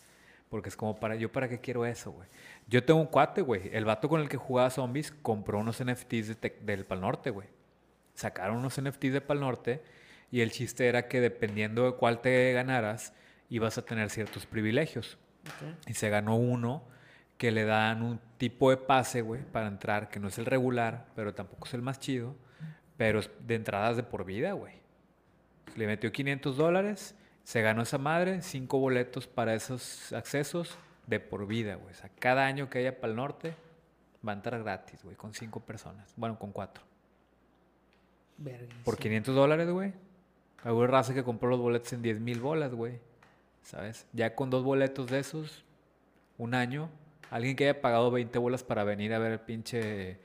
Porque es como para, ¿yo para qué quiero eso, güey? Yo tengo un cuate, güey. El vato con el que jugaba zombies compró unos NFTs del Pal Norte, güey. Sacaron unos NFTs de Pal Norte y el chiste era que dependiendo de cuál te ganaras, ibas a tener ciertos privilegios. Y se ganó uno que le dan un tipo de pase, güey, para entrar, que no es el regular, pero tampoco es el más chido, pero es de entradas de por vida, güey le metió 500 dólares, se ganó esa madre, cinco boletos para esos accesos de por vida, güey. O sea, cada año que haya para el norte va a entrar gratis, güey, con cinco personas. Bueno, con cuatro. Por 500 dólares, güey. Hubo raza que compró los boletos en 10 mil bolas, güey. ¿Sabes? Ya con dos boletos de esos, un año, alguien que haya pagado 20 bolas para venir a ver el pinche...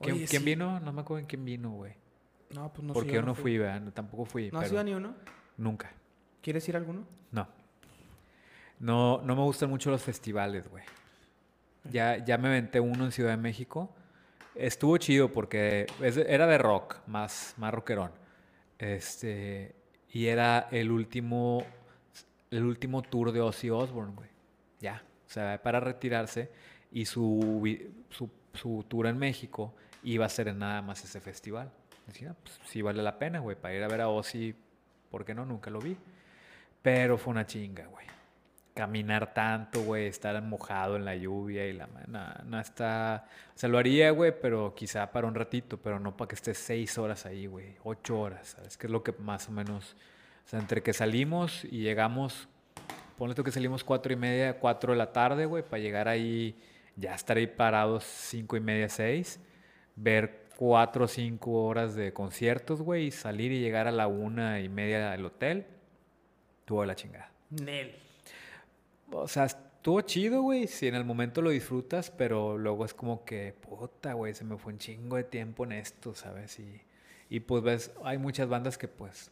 ¿Quién, vino? No me acuerdo en quién vino, güey. No, pues no Porque yo no fui, ¿verdad? tampoco fui. ¿No has ido ni uno? Nunca. ¿Quieres ir a alguno? No. No, no me gustan mucho los festivales, güey. Ya, ya me aventé uno en Ciudad de México. Estuvo chido porque era de rock, más, más rockerón. Este, y era el último, el último tour de Ozzy Osbourne, güey. Ya, o sea, para retirarse y su, su, su tour en México iba a ser en nada más ese festival. Decía, pues sí vale la pena, güey, para ir a ver a Ozzy, ¿por qué no? Nunca lo vi. Pero fue una chinga, güey. Caminar tanto, güey, estar mojado en la lluvia y la... No, no está... O sea, lo haría, güey, pero quizá para un ratito, pero no para que estés seis horas ahí, güey. Ocho horas, ¿sabes? Que es lo que más o menos... O sea, entre que salimos y llegamos... Ponle tú que salimos cuatro y media, cuatro de la tarde, güey, para llegar ahí, ya estar ahí parados cinco y media, seis. Ver cuatro o cinco horas de conciertos, güey, y salir y llegar a la una y media del hotel. Tuvo la chingada. Nel. O sea, estuvo chido, güey, si en el momento lo disfrutas, pero luego es como que, puta, güey, se me fue un chingo de tiempo en esto, ¿sabes? Y, y pues ves, hay muchas bandas que pues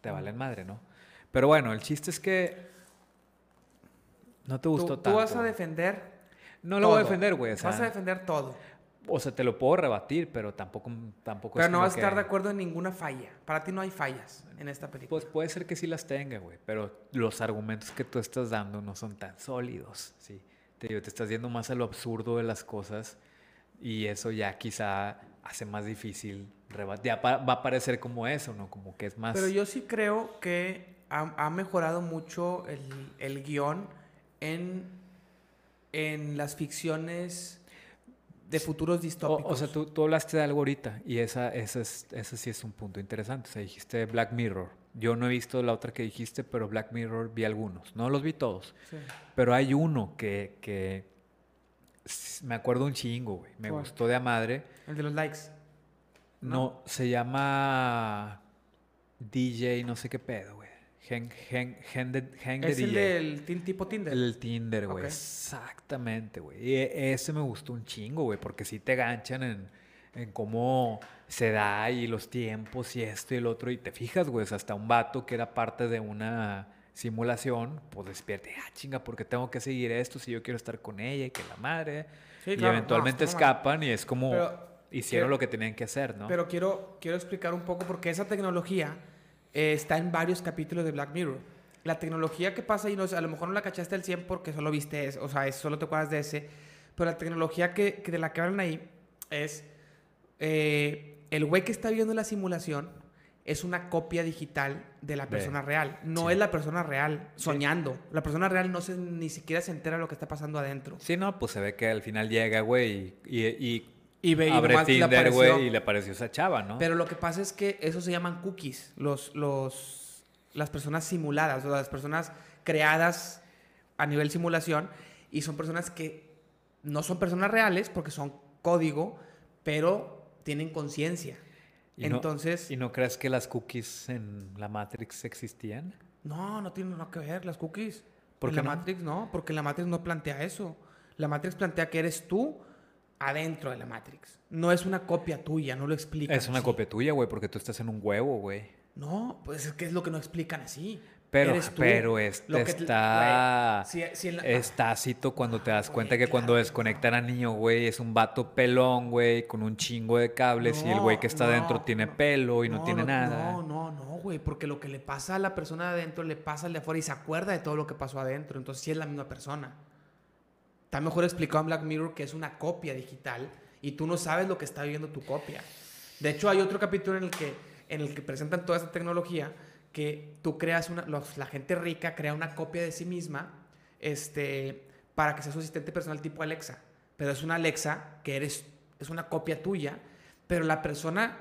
te valen madre, ¿no? Pero bueno, el chiste es que no te gustó Tú, tú tanto. vas a defender. No lo voy a todo. defender, güey. O sea, Vas a defender todo. O sea, te lo puedo rebatir, pero tampoco, tampoco Pero no vas a estar que- de acuerdo en ninguna falla. Para ti no hay fallas en esta película. Pues puede ser que sí las tenga, güey, pero los argumentos que tú estás dando no son tan sólidos, ¿sí? Te digo, te estás yendo más a lo absurdo de las cosas y eso ya quizá hace más difícil rebatir. Ya va a parecer como eso, ¿no? Como que es más... Pero yo sí creo que ha, ha mejorado mucho el, el guion en, en las ficciones de futuros distópicos. o sea, tú, tú hablaste de algo ahorita y esa, esa, es, ese sí es un punto interesante. O sea, dijiste Black Mirror. Yo no he visto la otra que dijiste, pero Black Mirror vi algunos. No los vi todos. Sí. Pero hay uno que, que me acuerdo un chingo, güey. Me ¿Cuál? gustó de a madre. El de los likes. No, se llama DJ, no sé qué pedo, güey. Gen, gen, gen de, gen de Es el DJ. del tipo Tinder. El Tinder, güey. Ok. Exactamente, güey. Y e- ese me gustó un chingo, güey, porque sí te ganchan en, en cómo se da y los tiempos y esto y el otro. Y te fijas, güey, hasta un vato que era parte de una simulación, pues despierte, ah, chinga, porque tengo que seguir esto si yo quiero estar con ella y que la madre. Sí, y claro, no, eventualmente normal. escapan y es como Pero, hicieron quiero- lo que tenían que hacer, ¿no? Pero quiero, quiero explicar un poco porque esa tecnología eh, está en varios capítulos de Black Mirror. La tecnología que pasa ahí, no, a lo mejor no la cachaste al 100 porque solo viste eso, o sea, es- solo te acuerdas de ese, pero la tecnología que, que de la que hablan ahí es eh, el güey que está viendo la simulación es una copia digital de la Ve. persona real. No Sí. es la persona real soñando. La persona real no se, ni siquiera se entera de lo que está pasando adentro. Sí, no, pues se ve que al final llega, güey, y, y, y Y ve y abre nomás le Tinder, apareció. güey, y le apareció esa chava, ¿no? Pero lo que pasa es que eso se llaman cookies, los, los, las personas simuladas, o las personas creadas a nivel simulación, y son personas que no son personas reales porque son código, pero tienen conciencia. ¿Y no- Entonces, ¿Y no crees que las cookies en la Matrix existían? no, no tienen nada que ver las cookies. ¿Por en qué la no? Matrix no, porque la Matrix no plantea eso. La Matrix plantea que eres tú adentro de la Matrix. No es una copia tuya, no lo explican. Es una así. copia tuya, güey, porque tú estás en un huevo, güey. No, pues es que es lo que no explican así. Pero, Eres tú. pero este Lo que te- está... güey, si- si en la- Es tácito cuando te das güey, cuenta que cuando claro desconectan a niño, güey, es un vato pelón, güey, con un chingo de cables y el güey que está No, adentro no, tiene no. pelo y no, tiene nada. No, no, no, güey, porque lo que le pasa a la persona de adentro le pasa al de afuera y se acuerda de todo lo que pasó adentro. Entonces sí es la misma persona. Está mejor explicado en Black Mirror que es una copia digital y tú no sabes lo que está viviendo tu copia. De hecho, hay otro capítulo en el que, en el que presentan toda esta tecnología que tú creas una, los- la gente rica crea una copia de sí misma este, para que sea su asistente personal tipo Alexa. Pero es una Alexa que eres, es una copia tuya, pero la persona,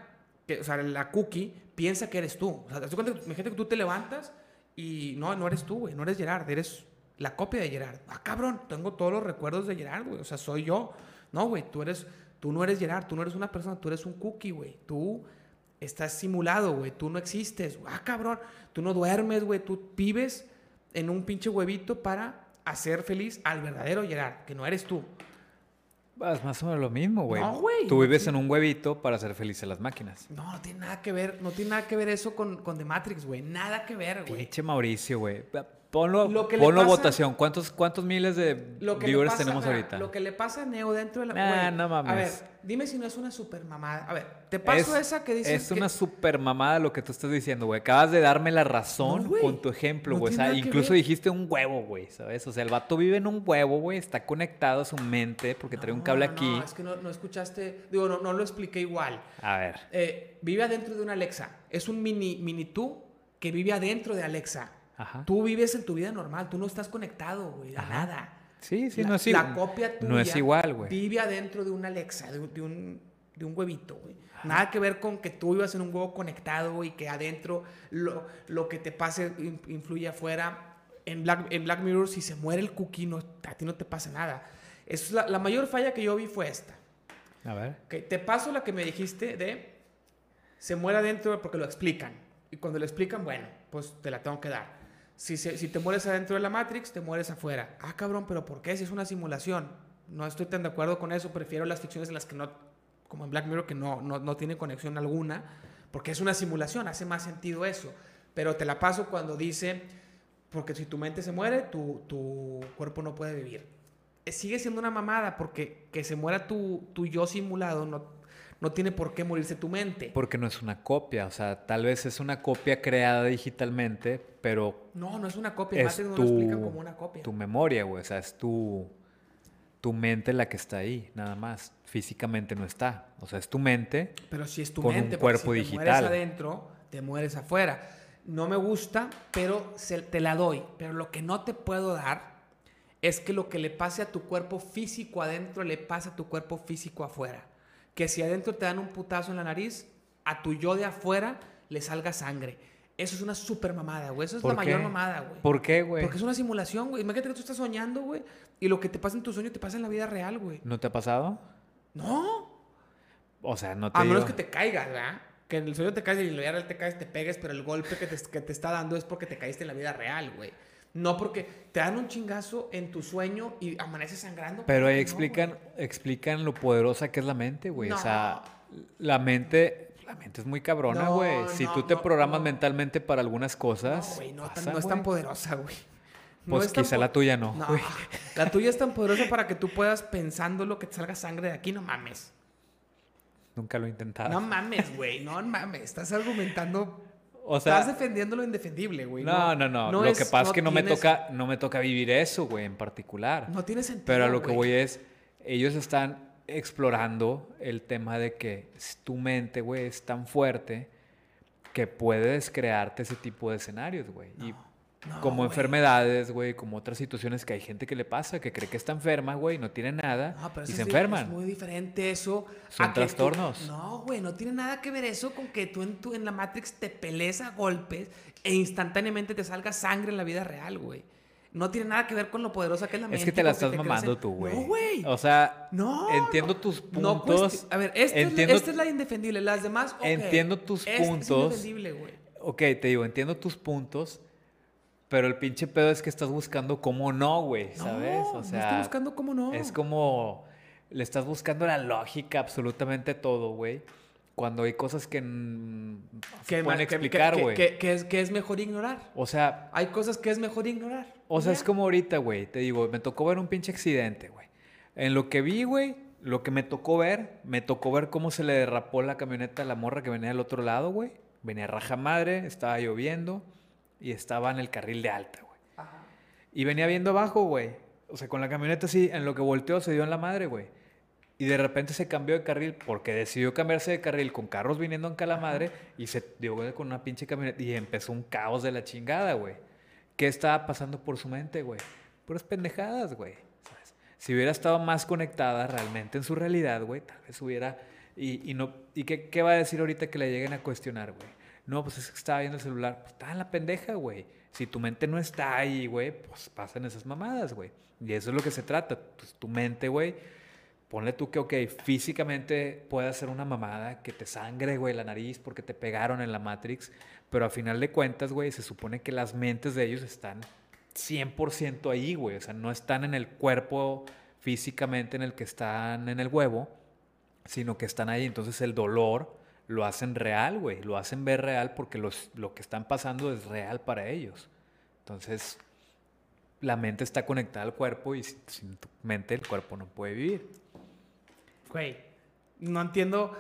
que, o sea, la cookie piensa que eres tú. O sea, imagínate que tú te levantas y no, no eres tú, güey, no eres Gerard, eres la copia de Gerard. Ah, cabrón, tengo todos los recuerdos de Gerard, güey, o sea, soy yo. No, güey, tú eres, tú no eres Gerard, tú no eres una persona, tú eres un cookie, güey. Tú estás simulado, güey, tú no existes. Ah, cabrón, tú no duermes, güey, tú vives en un pinche huevito para hacer feliz al verdadero Gerard, que no eres tú. Es más o menos lo mismo, güey. No, güey, Tú vives en un huevito para hacer felices las máquinas. No, no tiene nada que ver, no tiene nada que ver eso con, con The Matrix, güey. Nada que ver, güey. Pinche Mauricio, güey. Ponlo, Lo que le ponlo a pasa- votación. ¿Cuántos, ¿Cuántos miles de Lo que viewers pasa- tenemos ahorita? Lo que le pasa a Neo dentro de la. Nah, güey, no mames. A ver, dime si no es una super mamada. A ver, te paso es, esa que dices. Es que- una super mamada lo que tú estás diciendo, güey. Acabas de darme la razón No, con tu ejemplo, No güey. o sea, incluso dijiste un huevo, güey, ¿sabes? O sea, el vato vive en un huevo, güey. Está conectado a su mente porque trae un cable aquí. No, es que no, no escuchaste. Digo, no, no lo expliqué igual. A ver. Eh, vive adentro de una Alexa. Es un mini, mini tú que vive adentro de Alexa. Ajá. Tú vives en tu vida normal. Tú no estás conectado, güey, a Ajá. nada. Sí, sí, la, no es La igual. copia tuya No es igual, güey. vive adentro de una Alexa, de, un- de un, de un huevito, güey. Nada que ver con que tú vivas en un huevo conectado y que adentro lo, lo que te pase in- influye afuera. En Black, en Black Mirror, si se muere el cookie, no, a ti no te pasa nada. Es la, la mayor falla que yo vi fue esta. A ver. Ok, te paso la que me dijiste de se muere adentro porque lo explican. Y cuando lo explican, bueno, pues te la tengo que dar. Si, se- si te mueres adentro de la Matrix, te mueres afuera. Ah, cabrón, pero ¿por qué? Si es una simulación. No estoy tan de acuerdo con eso. Prefiero las ficciones en las que no, como en Black Mirror, que no, no, no tiene conexión alguna. Porque es una simulación, hace más sentido eso. Pero te la paso cuando dice, porque si tu mente se muere, tu, tu cuerpo no puede vivir. Eh, Sigue siendo una mamada, porque que se muera tu, tu yo simulado no, no tiene por qué morirse tu mente. Porque no es una copia. O sea, tal vez es una copia creada digitalmente, pero No, no es una copia. Es Matrix no lo explican tu, como una copia. tu memoria, güey. O sea, es tu, tu mente la que está ahí, nada más. Físicamente no está. O sea, es tu mente. Pero si es tu con un mente, porque cuerpo si digital. te mueres adentro, te mueres afuera. No me gusta, pero se- te la doy. Pero lo que no te puedo dar es que lo que le pase a tu cuerpo físico adentro le pasa a tu cuerpo físico afuera. Que si adentro te dan un putazo en la nariz, a tu yo de afuera le salga sangre. Eso es una super mamada, güey. Eso es la ¿Por mayor mamada, güey. ¿Por qué, güey? Porque es una simulación, güey. Imagínate que tú estás soñando, güey. Y lo que te pasa en tu sueño te pasa en la vida real, güey. ¿No te ha pasado? No. O sea, no te A menos que te caigas, ¿verdad? Que en el sueño te caes y en la vida real te caes, te pegues, pero el golpe que te, que te está dando es porque te caíste en la vida real, güey. No porque te dan un chingazo en tu sueño y amaneces sangrando. Pero ahí no, explican, güey. explican lo poderosa que es la mente, güey. O No. sea, la mente, la mente es muy cabrona, No, güey. si tú te programas mentalmente para algunas No, cosas, güey, no, pasa, tan- no es tan güey. poderosa, güey. Pues quizá la tuya no, güey. la tuya es tan poderosa para que tú puedas pensando lo que te salga sangre de aquí, no mames. Nunca lo he intentado. No mames, güey, no mames. Estás argumentando, o sea, estás defendiendo lo indefendible, güey. no, no, no. Lo es- que pasa es que no me toca, no me toca vivir eso, güey, en particular. No tiene sentido. Pero a lo que güey. voy es, ellos están explorando el tema de que tu mente, güey, es tan fuerte que puedes crearte ese tipo de escenarios, güey. y no, como güey. enfermedades, güey, como otras situaciones que hay gente que le pasa, que cree que está enferma, güey, no tiene nada No, pero y se enferman. Es muy diferente eso. Son a que tú- trastornos. no, güey, no tiene nada que ver eso con que tú en, tu, en la Matrix te pelees a golpes e instantáneamente te salga sangre en la vida real, güey. No tiene nada que ver con lo poderosa que es la mente. Es que te la estás mamando en- tú, güey. No, güey. O sea, No, entiendo no. tus No puntos. cuesti- a ver, esta, entiendo, es la, esta es la indefendible. Las demás, ok. Entiendo tus puntos. Es indefendible, güey. Ok, te digo, entiendo tus puntos, pero el pinche pedo es que estás buscando cómo no, güey, ¿sabes? No, o no sea, estoy buscando cómo no. es como le estás buscando la lógica absolutamente todo, güey. Cuando hay cosas que no se pueden explicar, güey. que- que es, que es mejor ignorar. O sea, Hay cosas que es mejor ignorar. o sea, es como ahorita, güey. Te digo, me tocó ver un pinche accidente, güey. En lo que vi, güey, lo que me tocó ver, me tocó ver cómo se le derrapó la camioneta a la morra que venía del otro lado, güey. Venía raja madre, estaba lloviendo y estaba en el carril de alta, güey. Ajá. Y venía viendo abajo, güey. O sea, con la camioneta así, en lo que volteó se dio en la madre, güey. Y de repente se cambió de carril porque decidió cambiarse de carril con carros viniendo en la madre y se dio güey, con una pinche camioneta y empezó un caos de la chingada, güey. ¿Qué estaba pasando por su mente, güey? Puras pendejadas, güey. ¿sabes? Si hubiera estado más conectada realmente en su realidad, güey, tal vez hubiera... Y, y no, ¿y qué, qué va a decir ahorita que le lleguen a cuestionar, güey? No, pues es que estaba viendo el celular. Pues estaba en la pendeja, güey. Si tu mente no está ahí, güey, pues pasan esas mamadas, güey. Y eso es lo que se trata. Pues tu mente, güey, ponle tú que, ok, físicamente puede hacer una mamada, que te sangre, güey, la nariz porque te pegaron en la Matrix, pero a final de cuentas, güey, se supone que las mentes de ellos están 100% ahí, güey. O sea, no están en el cuerpo físicamente en el que están en el huevo, sino que están ahí. Entonces el dolor lo hacen real, güey. Lo hacen ver real porque los, lo que están pasando es real para ellos. Entonces, la mente está conectada al cuerpo y sin, tu mente el cuerpo no puede vivir. Güey, no entiendo.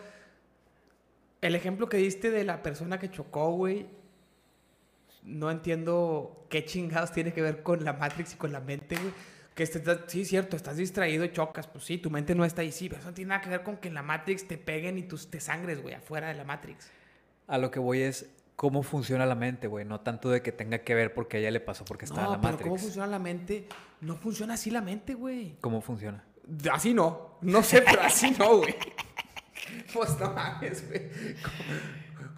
El ejemplo que diste de la persona que chocó, güey. No entiendo qué chingados tiene que ver con la Matrix y con la mente, güey. Que este- sí, cierto, estás distraído y chocas. Pues sí, tu mente no está ahí, sí, pero eso no tiene nada que ver con que en la Matrix te peguen y tus, te sangres, güey, afuera de la Matrix. A lo que voy es cómo funciona la mente, güey. No tanto de que tenga que ver porque a ella le pasó porque estaba no, en la pero Matrix. ¿cómo funciona la mente? No funciona así la mente, güey. ¿Cómo funciona? Así no. No sé, pero así no, güey. Pues no mames, güey.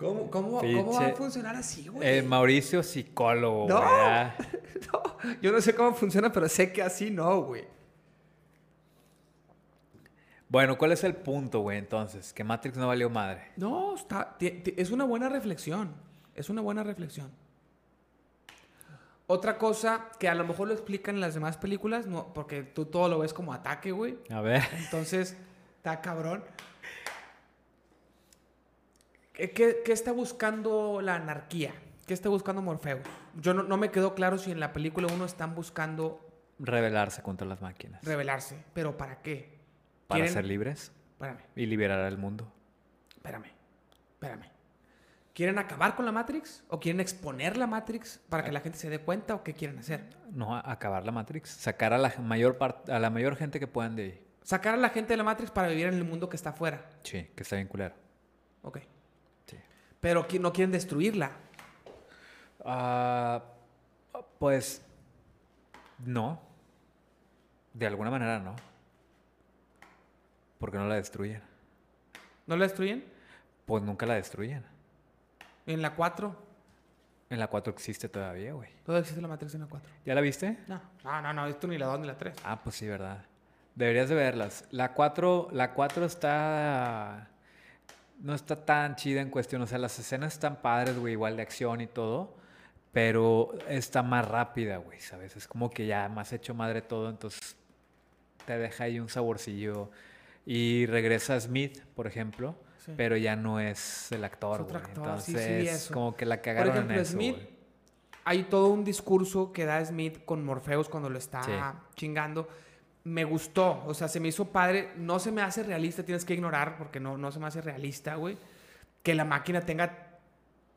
¿Cómo, cómo, cómo, va a funcionar así, güey? Eh, Mauricio, psicólogo, No. No, yo no sé cómo funciona, pero sé que así no, güey. Bueno, ¿cuál es el punto, güey, entonces? Que Matrix no valió madre. No, está, es una buena reflexión. Es una buena reflexión. Otra cosa que a lo mejor lo explican en las demás películas, no, porque tú todo lo ves como ataque, güey. A ver. Entonces, está cabrón. ¿Qué, qué, está buscando la anarquía? ¿Qué está buscando Morpheus? Yo no, no me quedó claro si en la película uno están buscando Rebelarse contra las máquinas. rebelarse. ¿Pero para qué? Para ¿Quieren- ser libres Espérame, y liberar al mundo. espérame, espérame. ¿Quieren acabar con la Matrix? ¿O quieren exponer la Matrix para que la gente se dé cuenta? ¿O qué quieren hacer? No, acabar la Matrix. Sacar a la mayor parte, a la mayor gente que puedan de ahí. Sacar a la gente de la Matrix para vivir en el mundo que está afuera. Sí, que está bien culero. Ok. Pero no quieren destruirla. Ah, pues no. De alguna manera no. Porque no la destruyen. ¿No la destruyen? Pues nunca la destruyen. En la 4. En la 4 existe todavía, güey. Todavía existe la Matrix en la 4. ¿Ya la viste? No, no, no, no, esto ni la 2 ni la 3. Ah, pues sí, verdad. Deberías de verlas. La 4, la 4 está... No está tan chida en cuestión. O sea, las escenas están padres, güey, igual de acción y todo. Pero está más rápida, güey, ¿sabes? Es como que ya más hecho madre todo. Entonces te deja ahí un saborcillo. Y regresa Smith, por ejemplo. Sí. Pero ya no es el actor, Es sí, sí, Entonces, como que la Por cagaron ejemplo, en eso, Smith, hay todo un discurso que da Smith con Morpheus cuando lo está chingando. Me gustó, o sea, se me hizo padre. No se me hace realista, tienes que ignorar porque no, no se me hace realista, güey. Que la máquina tenga.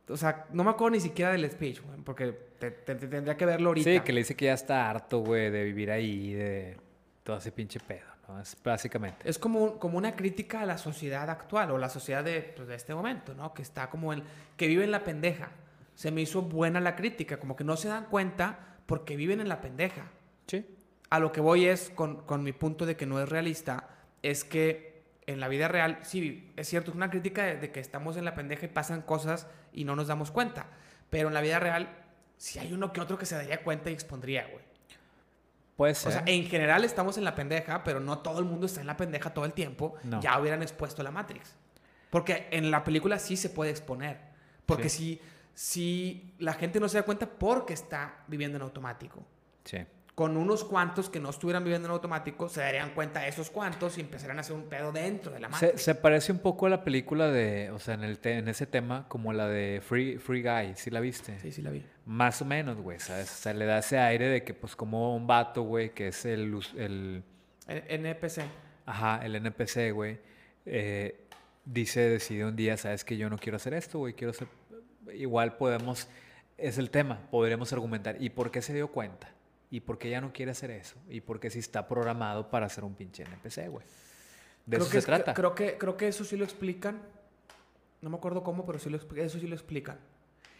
O sea, no me acuerdo ni siquiera del speech, güey, porque te- te- te tendría que verlo ahorita. Sí, que le dice que ya está harto, güey, de vivir ahí, de todo ese pinche pedo, ¿no? Es básicamente. Es como, un- como una crítica a la sociedad actual o la sociedad de, pues, de este momento, ¿no? Que está como en... que vive en la pendeja. Se me hizo buena la crítica, como que no se dan cuenta porque viven en la pendeja. Sí. A lo que voy es, con, con mi punto de que no es realista, es que en la vida real, sí, es cierto, es una crítica de, de que estamos en la pendeja y pasan cosas y no nos damos cuenta. Pero en la vida real, sí hay uno que otro que se daría cuenta y expondría, güey. Puede O ser. sea, en general estamos en la pendeja, pero no todo el mundo está en la pendeja todo el tiempo. No. Ya hubieran expuesto la Matrix. Porque en la película sí se puede exponer. Porque si, si la gente no se da cuenta porque está viviendo en automático. Sí. Con unos cuantos que no estuvieran viviendo en automático, se darían cuenta esos cuantos y empezarían a hacer un pedo dentro de la Matrix. se parece un poco a la película de, o sea, en, el te- en ese tema, como la de Free, Free Guy, ¿sí la viste? Sí, sí la vi. Más o menos, güey, ¿sabes? O sea, le da ese aire de que, pues, como un vato, güey, que es el, el, NPC. ajá, el NPC, güey, eh, dice, decide un día, ¿sabes? Que yo no quiero hacer esto, güey, quiero ser... Igual podemos, es el tema, podremos argumentar. ¿Y por qué se dio cuenta? ¿Y por qué ya no quiere hacer eso? ¿Y por qué si está programado para ser un pinche NPC, güey? De creo eso que se es- trata. Creo que, creo que eso sí lo explican. No me acuerdo cómo, pero sí lo, eso sí lo explican.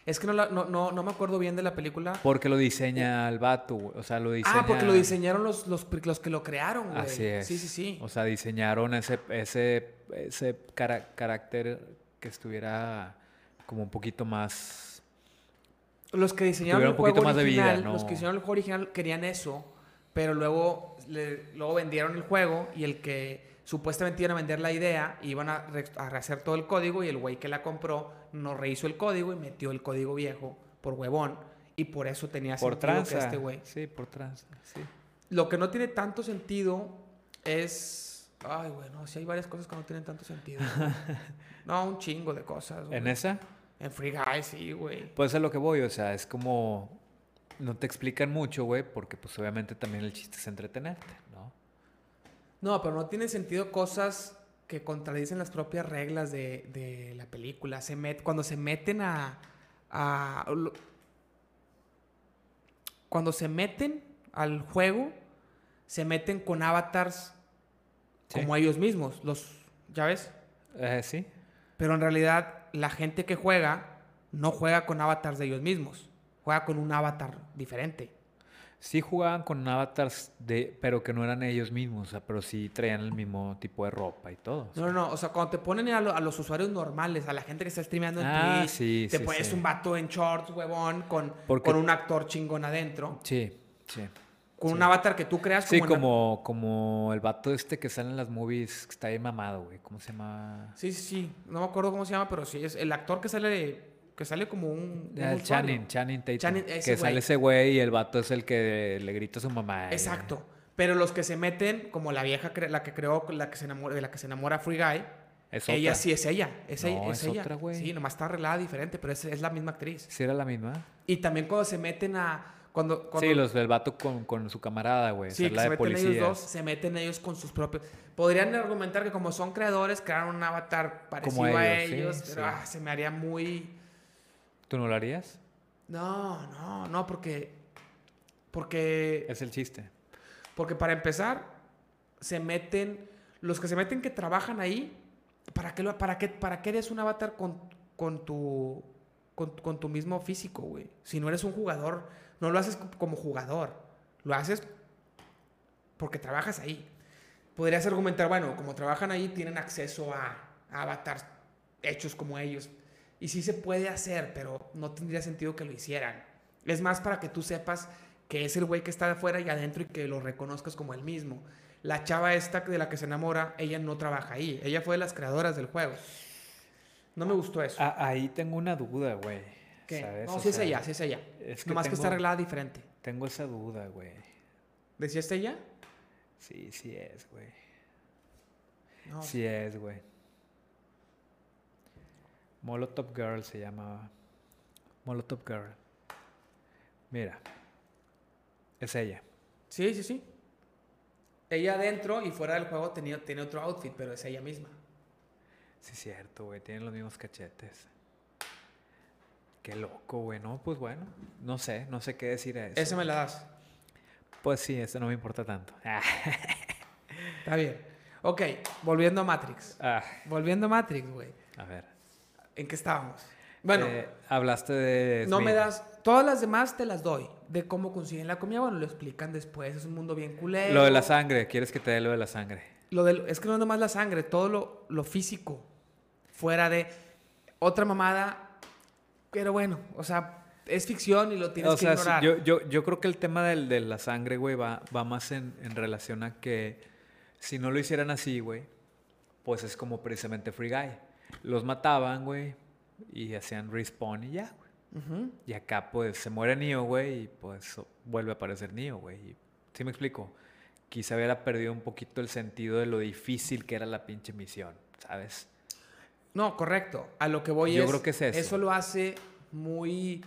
Es que no, la- no, no, no me acuerdo bien de la película. Porque lo diseña el vato, güey. O sea, lo diseña... Ah, porque lo diseñaron los, los, los que lo crearon, güey. Así es. Sí, sí, sí. O sea, diseñaron ese, ese, ese cara- carácter que estuviera como un poquito más... Los que diseñaron el juego de vida, original, ¿no? los que diseñaron el juego original querían eso, pero luego, le- luego vendieron el juego y el que supuestamente iban a vender la idea, iban a, re- a rehacer todo el código y el güey que la compró no rehizo el código y metió el código viejo por huevón y por eso tenía Por sentido tranza. que este güey. Sí, por tranza, sí. Lo que no tiene tanto sentido es... Ay, bueno, sí hay varias cosas que no tienen tanto sentido. no, un chingo de cosas. güey. ¿En esa? En Free Guy, sí, güey. Pues es lo que voy, o sea, es como... no te explican mucho, güey, porque pues obviamente también el chiste es entretenerte, ¿no? No, pero no tiene sentido cosas que contradicen las propias reglas de, de la película. Se met, cuando se meten a, a- lo- Cuando se meten al juego, se meten con avatars Sí. como ellos mismos. Los, ¿Ya ves? Eh, sí. Pero en realidad la gente que juega no juega con avatars de ellos mismos. Juega con un avatar diferente. Sí jugaban con avatars de, pero que no eran ellos mismos, o sea, pero sí traían el mismo tipo de ropa y todo. No, no, no. O sea, cuando te ponen a, lo- a los usuarios normales, a la gente que está streameando en Ah, Twitch, sí, te sí, pones sí. un vato en shorts, huevón, con, Porque- con un actor chingón adentro. Sí, sí. Con sí. un avatar que tú creas Sí, como... en- como, como el vato este que sale en las movies, que está bien mamado, güey. ¿Cómo se llama? Sí, sí, sí. No me acuerdo cómo se llama, pero sí. Es el actor que sale... Que sale como un... un Ah, el usuario. Channing, Channing Tatum. Channing, que sale ese güey y el vato es el que le grita a su mamá. Exacto. Pero los que se meten, como la vieja, la que creó, la que se enamora, de la que se enamora Free Guy, Es ella otra. sí es ella. Es, ella- es es ella. otra, güey. Sí, nomás está arreglada diferente, pero es, es la misma actriz. ¿Sí era la misma? Y también cuando se meten a... Cuando, cuando, Sí, los del vato con, con su camarada, güey. Sí, que se de meten ellos dos, se meten ellos con sus propios... Podrían argumentar que como son creadores, crearon un avatar parecido a ellos, sí, ellos, sí. pero ah, se me haría muy... ¿Tú no lo harías? No, no, no, porque... Porque... Es el chiste. Porque para empezar, se meten... Los que se meten que trabajan ahí, ¿para qué, lo- para qué, para qué eres un avatar con, con tu... Con, con tu mismo físico, güey? Si no eres un jugador, no lo haces como jugador. Lo haces porque trabajas ahí. Podrías argumentar, bueno, como trabajan ahí, tienen acceso a, a avatars hechos como ellos. Y sí se puede hacer, pero no tendría sentido que lo hicieran. Es más para que tú sepas que es el güey que está afuera y adentro y que lo reconozcas como el mismo. La chava esta de la que se enamora, ella no trabaja ahí. Ella fue de las creadoras del juego. No me gustó eso. Ah, ahí tengo una duda, güey. ¿Qué? ¿sabes? No, O sí es ella, sí es ella. es que Nomás que está arreglada diferente. Tengo esa duda, güey. ¿Decía esta ella? Sí, sí es, güey. No. Sí es, güey. Molotov Girl se llamaba. Molotov Girl. Mira. Es ella. Sí, sí, sí. Ella adentro y fuera del juego tenía, tiene otro outfit, pero es ella misma. Sí, cierto, güey. Tienen los mismos cachetes. Qué loco, güey. No, pues bueno. No sé, no sé qué decir a eso. Esa me la das. Pues sí, eso no me importa tanto. Está bien. Ok, volviendo a Matrix. ah, Volviendo a Matrix, güey. a ver. ¿En qué estábamos? Bueno, Eh, hablaste de. no me das. Todas las demás te las doy. De cómo consiguen la comida, bueno, lo explican después. Es un mundo bien culero. Lo de la sangre. ¿Quieres que te dé lo de la sangre? Lo del- es que no es nomás la sangre, todo lo, lo físico. Fuera de otra mamada. Pero bueno, o sea, es ficción y lo tienes o que sea, ignorar. yo, yo, yo creo que el tema del, de la sangre, güey, va, va más en, en relación a que si no lo hicieran así, güey, pues es como precisamente Free Guy. Los mataban, güey, y hacían respawn y ya, güey. Y acá, pues, se muere Neo, güey, y pues vuelve a aparecer Neo, güey. ¿Sí me explico? Quizá hubiera perdido un poquito el sentido de lo difícil que era la pinche misión, ¿sabes? No, correcto. A lo que voy Yo es. creo que es eso. Eso lo hace muy.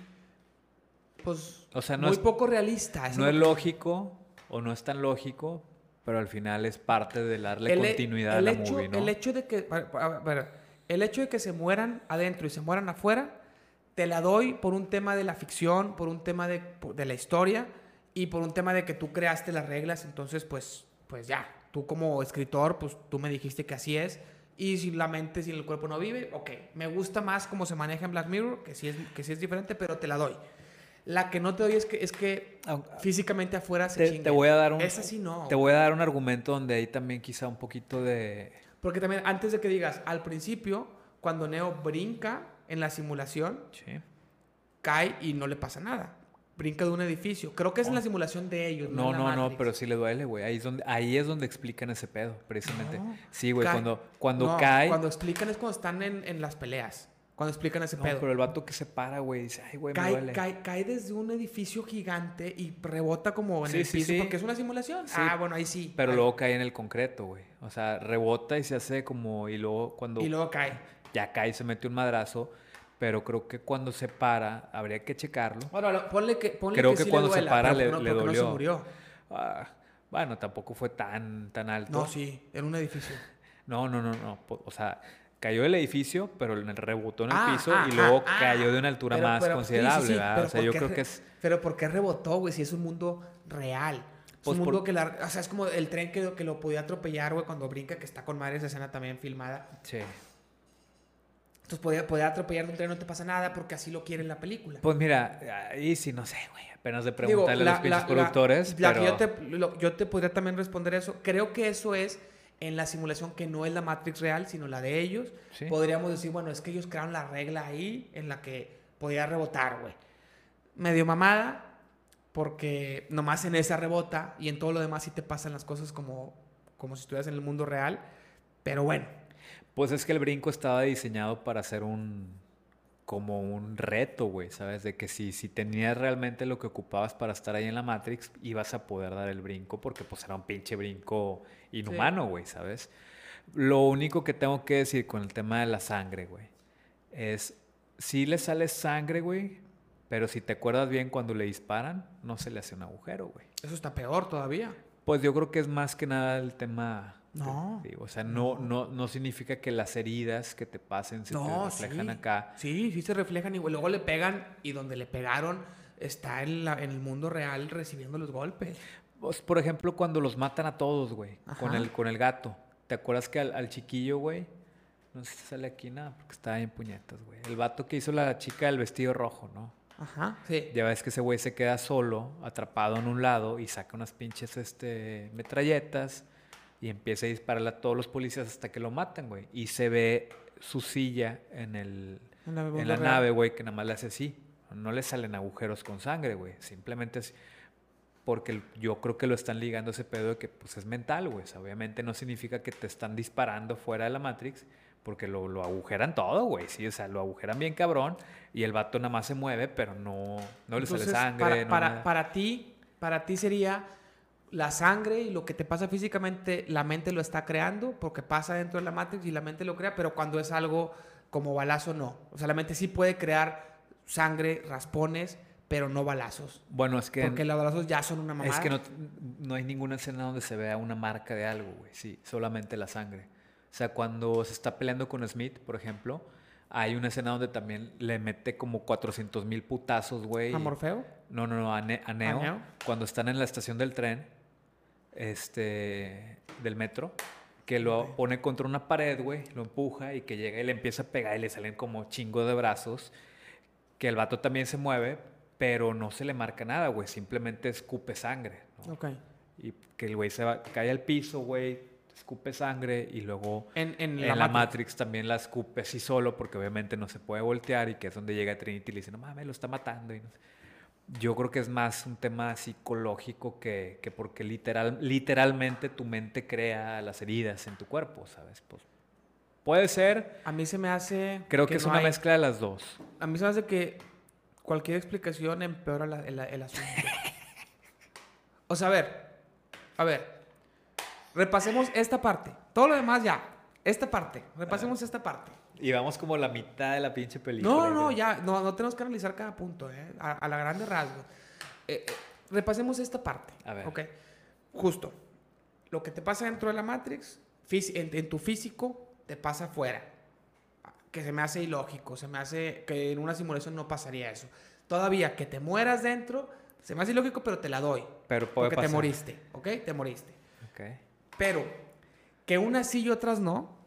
Pues. O sea, no muy es- poco realista. No lo es lógico o no es tan lógico, pero al final es parte de darle el, he- continuidad el a la hecho, movie, ¿no? El hecho de que. el hecho de que se mueran adentro y se mueran afuera, te la doy por un tema de la ficción, por un tema de, de la historia y por un tema de que tú creaste las reglas. Entonces, pues, pues ya. Tú como escritor, pues tú me dijiste que así es. Y si la mente, si el cuerpo no vive, ok. Me gusta más cómo se maneja en Black Mirror, que sí es, que sí es diferente, pero te la doy. La que no te doy es que, es que físicamente afuera se Te, te voy a dar un Esa sí no. te voy a dar un argumento donde hay también quizá un poquito de Porque también, antes de que digas, al principio, cuando Neo brinca en la simulación, sí. cae y no le pasa nada. Brinca de un edificio. Creo que es en la simulación de ellos. No, no, no, Matrix. pero sí le duele, güey. Ahí es donde ahí es donde explican ese pedo, precisamente. No. Sí, güey, Cae- cuando cuando No, cae Cuando explican es cuando están en, en las peleas. Cuando explican ese No, pedo. pero el vato que se para, güey, dice, "Ay, güey, me Cae, duele." cae, cae desde un edificio gigante y rebota como en Sí, el sí, piso sí. porque es una simulación. Ah, bueno, ahí sí. Pero Ahí- luego cae en el concreto, güey. O sea, rebota y se hace como y luego cuando Y luego cae. ya cae y se mete un madrazo, pero creo que cuando se para, habría que checarlo. Bueno, lo- ponle que, ponle Creo que que sí cuando le se para le- no- le porque no se dolió. murió. Ah, bueno, tampoco fue tan, tan alto. No, sí, en un edificio. No, no, no, no. O sea, cayó del edificio, pero rebotó en el Ah, piso ah, y luego ah, cayó de una altura Pero- más pero- considerable, sí, sí, ¿verdad? O sea, yo ¿por qué creo re- que es... Pero ¿por qué rebotó, güey? Si es un mundo real. Es Pues un por- mundo que la... O sea, es como el tren que, que lo podía atropellar, güey, cuando brinca, que está con madre esa escena también filmada. Sí. Entonces podía, podía atropellar de un tren, no te pasa nada, porque así lo quiere en la película. Pues mira, ahí sí, no sé, güey. Apenas de Digo, preguntarle a los pinches la- productores, la- pero... yo, te, lo- yo te podría también responder eso. Creo que eso es en la simulación que no es la Matrix real, sino la de ellos. Sí. Podríamos decir, bueno, es que ellos crearon la regla ahí en la que podía rebotar, güey. Medio mamada, porque nomás en esa rebota y en todo lo demás sí te pasan las cosas como, como si estuvieras en el mundo real. Pero bueno, Pues es que el brinco estaba diseñado para ser un como un reto, güey, ¿sabes? De que si, si tenías realmente lo que ocupabas para estar ahí en la Matrix, ibas a poder dar el brinco porque pues era un pinche brinco inhumano, güey, ¿sabes? Lo único que tengo que decir con el tema de la sangre, güey, es si le sale sangre, güey, pero si te acuerdas bien cuando le disparan, no se le hace un agujero, güey. eso está peor todavía. Pues yo creo que es más que nada el tema. No. o sea, no, no, no significa que las heridas que te pasen se No, te reflejan sí. acá. Sí, sí se reflejan y luego le pegan y donde le pegaron está en, la- en el mundo real recibiendo los golpes. Pues, por ejemplo, cuando los matan a todos, güey, con el, con el gato. ¿Te acuerdas que al, al chiquillo, güey? No sé si sale aquí nada, porque está en puñetas, güey. El vato que hizo la chica del vestido rojo, ¿no? Ajá, sí. Ya ves que ese güey se queda solo, atrapado en un lado, y saca unas pinches este, metralletas y empieza a dispararle a todos los policías hasta que lo matan, güey. Y se ve su silla en, el, En la, en mundo la real. nave, güey, que nada más le hace así. No le salen agujeros con sangre, güey. Simplemente es porque yo creo que lo están ligando a ese pedo de que pues es mental, güey. Obviamente no significa que te están disparando fuera de la Matrix, porque lo, lo agujeran todo, güey. Sí, o sea, lo agujeran bien cabrón y el vato nada más se mueve, pero no, no le sale sangre. Para, no para, nada. para ti, para ti sería la sangre y lo que te pasa físicamente, la mente lo está creando porque pasa dentro de la Matrix y la mente lo crea, pero cuando es algo como balazo, no. O sea, la mente sí puede crear sangre, raspones, pero no balazos. Bueno, es que... Porque los balazos ya son una mamada. Es que no, no hay ninguna escena donde se vea una marca de algo, güey. Sí, solamente la sangre. O sea, cuando se está peleando con Smith, por ejemplo, hay una escena donde también le mete como 400 mil putazos, güey. ¿A Morfeo? No, no, no, a, Ne- a Neo. ¿A Neo? Cuando están en la estación del tren, este, del metro, que lo pone contra una pared, güey, lo empuja y que llega y le empieza a pegar y le salen como chingo de brazos. Que el vato también se mueve, pero no se le marca nada, güey. Simplemente escupe sangre. ¿no? Ok. Y que el güey se va, cae al piso, güey, escupe sangre y luego En, en en la, la, Matrix. Matrix. también la escupe así solo porque obviamente no se puede voltear y que es donde llega Trinity y le dice, no mames, lo está matando. Y no sé. Yo creo que es más un tema psicológico que, que porque literal, literalmente tu mente crea las heridas en tu cuerpo, ¿sabes? Pues puede ser, A mí se me hace... creo que, es no una hay- mezcla de las dos. A mí se me hace que cualquier explicación empeora la- el, el asunto. o sea, a ver, a ver, repasemos esta parte. Todo lo demás ya, esta parte, repasemos esta parte. Y vamos como la mitad de la pinche película. No, no, ya, no, no tenemos que analizar cada punto, ¿eh? a, a la grande rasgo. Eh, eh, repasemos esta parte. A ver. Ok. Justo. Lo que te pasa dentro de la Matrix, en, en tu físico, te pasa afuera. Que se me hace ilógico, se me hace que en una simulación no pasaría eso. Todavía que te mueras dentro, se me hace ilógico, pero te la doy. Pero puede Porque te pasar. moriste, ¿ok? Te moriste. Ok. Pero que unas sí y otras no.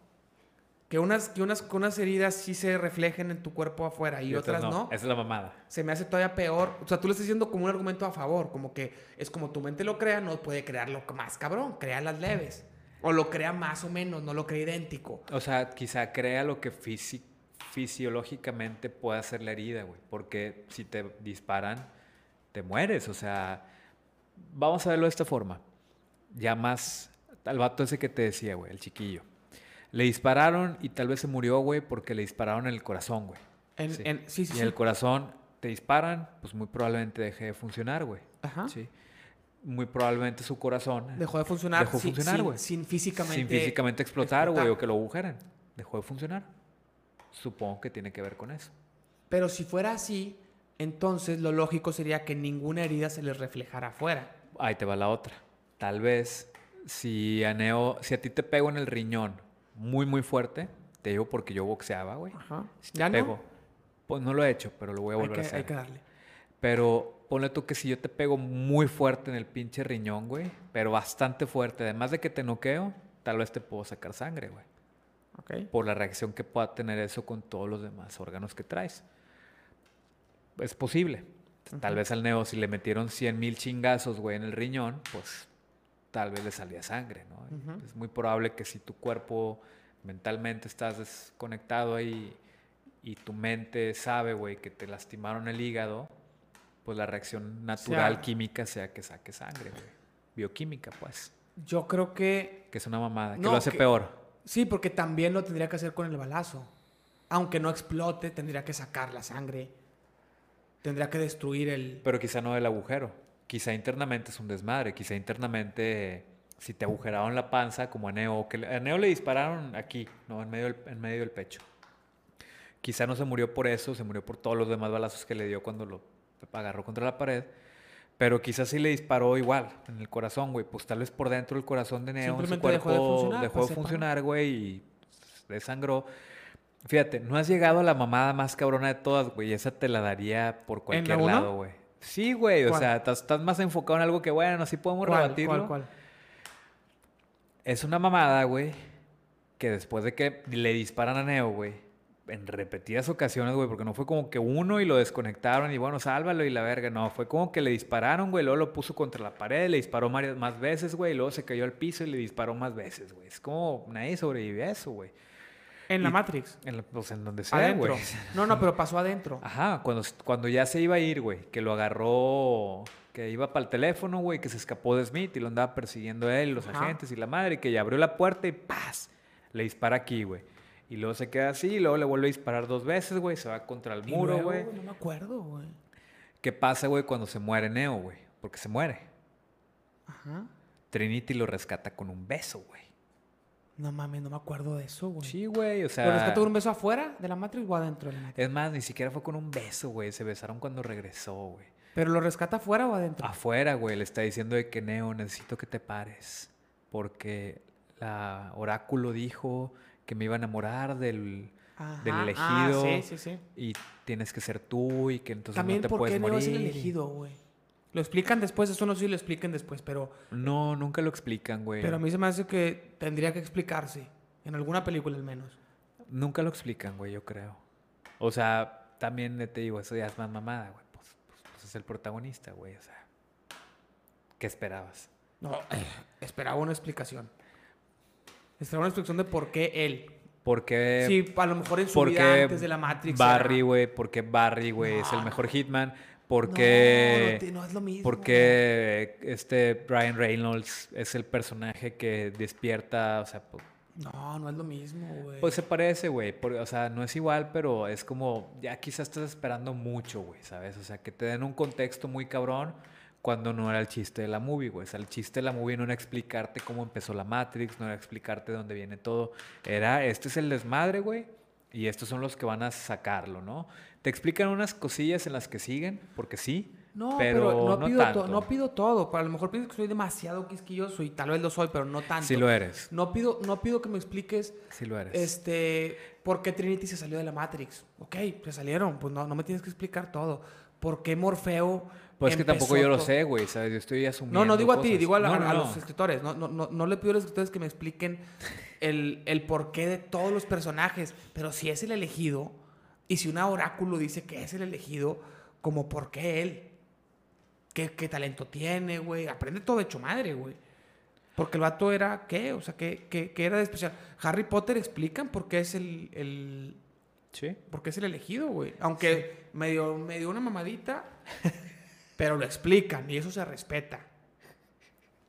Que unas, que unas, que unas heridas sí se reflejen en tu cuerpo afuera y, otras, no. Esa es la mamada. Se me hace todavía peor. O sea, tú le estás diciendo como un argumento a favor. Como que es como tu mente lo crea, no puede crearlo más cabrón. Crea las leves. O lo crea más o menos, no lo crea idéntico. O sea, quizá crea lo que fisi- fisiológicamente puede hacer la herida, güey. Porque si te disparan, te mueres. O sea, vamos a verlo de esta forma. Ya más al vato ese que te decía, güey, el chiquillo. Le dispararon y tal vez se murió, güey, porque le dispararon en el corazón, güey. En- Sí. en- sí, sí, y sí. el corazón te disparan, pues muy probablemente deje de funcionar, güey. Ajá. Sí. Muy probablemente su corazón Dejó de funcionar. Dejó de sin- funcionar, güey. Sin, físicamente. sin físicamente explotar, güey, o que lo agujeren. Dejó de funcionar. Supongo que tiene que ver con eso. Pero si fuera así, entonces lo lógico sería que ninguna herida se les reflejara afuera. Ahí te va la otra. Tal vez si a Neo, si a ti te pego en el riñón muy, muy fuerte, te digo porque yo boxeaba, güey. Ajá. Si te ¿Ya pego, no? pues no lo he hecho, pero lo voy a volver que, a hacer. hay que darle. Pero ponle tú que si yo te pego muy fuerte en el pinche riñón, güey, pero bastante fuerte, además de que te noqueo, tal vez te puedo sacar sangre, güey. Ok. Por la reacción que pueda tener eso con todos los demás órganos que traes. Es posible. Tal vez al neo, si le metieron 100 mil chingazos, güey, en el riñón, pues tal vez le salía sangre, ¿no? Ujú. Es muy probable que si tu cuerpo mentalmente estás desconectado ahí y tu mente sabe, güey, que te lastimaron el hígado, pues la reacción natural Sea- química sea que saque sangre, güey. Bioquímica, pues. Yo creo que Que es una mamada, que No, lo hace que- peor. sí, porque también lo tendría que hacer con el balazo. Aunque no explote, tendría que sacar la sangre. Tendría que destruir el... Pero quizá no del agujero. Quizá internamente es un desmadre. Quizá internamente, si te agujeraron la panza, como a Neo, que a Neo le dispararon aquí, ¿no? En medio, del, en medio del pecho. Quizá no se murió por eso, se murió por todos los demás balazos que le dio cuando lo agarró contra la pared. Pero quizás sí le disparó igual en el corazón, güey. Pues tal vez por dentro del corazón de Neo, su Simplemente dejó de cuerpo funcionar, dejó pues, de funcionar, güey, y desangró. Fíjate, no has llegado a la mamada más cabrona de todas, güey. Esa te la daría por cualquier lado, güey. Sí, güey. O sea, estás, más enfocado en algo que, bueno, sí podemos ¿Cuál, rebatirlo. cuál, cuál? Es una mamada, güey, que después de que le disparan a Neo, güey, en repetidas ocasiones, güey, porque no fue como que uno y lo desconectaron y bueno, sálvalo y la verga, no, fue como que le dispararon, güey, luego lo puso contra la pared, le disparó más veces, güey, y luego se cayó al piso y le disparó más veces, güey. Es como, nadie sobrevive a eso, güey. En la Y- Matrix. En la- pues en donde sea, güey. No, no, pero pasó adentro. Ajá, cuando, cuando ya se iba a ir, güey, que lo agarró, que iba para el teléfono, güey, que se escapó de Smith y lo andaba persiguiendo él, los Ajá. agentes y la madre, que ya abrió la puerta y ¡paz! Le dispara aquí, güey. Y luego se queda así, y luego le vuelve a disparar dos veces, güey, se va contra el Y muro, güey. No me acuerdo, güey. ¿Qué pasa, güey, cuando se muere Neo, güey? Porque se muere. Ajá. Trinity lo rescata con un beso, güey. No mames, no me acuerdo de eso, güey. Sí, güey, o sea... ¿Lo rescató con un beso afuera de la Matrix o adentro de la Matrix? Es más, ni siquiera fue con un beso, güey. Se besaron cuando regresó, güey. ¿Pero lo rescata afuera o adentro? Afuera, güey, le está diciendo de que Neo, necesito que te pares. Porque la oráculo dijo que me iba a enamorar del, del Ajá. elegido. Ah, sí, sí, sí. y tienes que ser tú y que entonces También, no te ¿por puedes qué Neo morir. es el elegido, güey? Lo explican después, eso no sé si lo expliquen después, pero, No, nunca lo explican, güey. pero a mí se me hace que tendría que explicarse. En alguna película al menos. Nunca lo explican, güey, yo creo. O sea, también te digo, eso ya es más mamada, güey. Pues, pues- pues es el protagonista, güey. O sea, ¿qué esperabas? No, esperaba una explicación. Esperaba una explicación de por qué él. Porque sí, a lo mejor en su vida antes de la Matrix. Barry, güey, porque Barry, güey, es el mejor no. Hitman, No, porque no te- no es lo mismo. porque este Ryan Reynolds es el personaje que despierta, o sea, No, no es lo mismo, güey. pues se parece, güey, por- o sea, no es igual, pero es como ya quizás estás esperando mucho, güey, ¿sabes? O sea, que te den un contexto muy cabrón cuando no era el chiste de la movie, güey. O sea, el chiste de la movie no era explicarte cómo empezó la Matrix, no era explicarte de dónde viene todo. Era, este es el desmadre, güey, y estos son los que van a sacarlo, ¿no? Te explican unas cosillas en las que siguen, porque sí, No, pero, pero, no, no pido tanto. no pido todo. A lo mejor pienso que soy demasiado quisquilloso y tal vez lo soy, pero no tanto. Sí lo eres, No pido, no pido que me expliques sí lo eres. este, por qué Trinity se salió de la Matrix. Ok, se salieron. Pues no, no me tienes que explicar todo. ¿Por qué Morfeo Pues es que tampoco yo lo sé, güey, ¿sabes? Yo estoy asumiendo No, no digo a ti, digo a, la- No, no, a no. los escritores. No, no, no, no le pido a los escritores que me expliquen el, el porqué de todos los personajes. Pero si es el elegido, y si una oráculo dice que es el elegido, como por qué él. ¿Qué, qué talento tiene, güey? Aprende todo hecho madre, güey. Porque el vato era, ¿qué? O sea, ¿qué, qué, qué era de especial? Harry Potter explican por qué es el, el, Sí. por qué es el elegido, güey. Aunque me, dio, me dio una mamadita, pero lo explican y eso se respeta.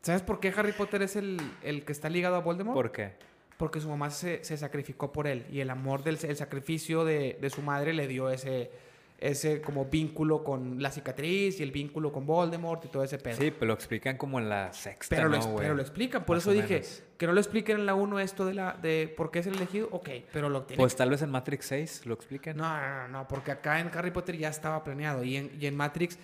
¿Sabes por qué Harry Potter es el, el que está ligado a Voldemort? ¿Por qué? Porque su mamá se, se sacrificó por él y el amor del el sacrificio de, de su madre le dio ese, ese como vínculo con la cicatriz y el vínculo con Voldemort y todo ese pedo. Sí, pero lo explican como en la sexta, pero, ¿no, lo, pero lo explican. Por Más eso dije menos. que no lo expliquen en la 1 esto de la de por qué es el elegido. Ok, pero lo tienen Pues tal vez en Matrix 6 lo expliquen. No, no, no, no, porque acá en Harry Potter ya estaba planeado y en, y en Matrix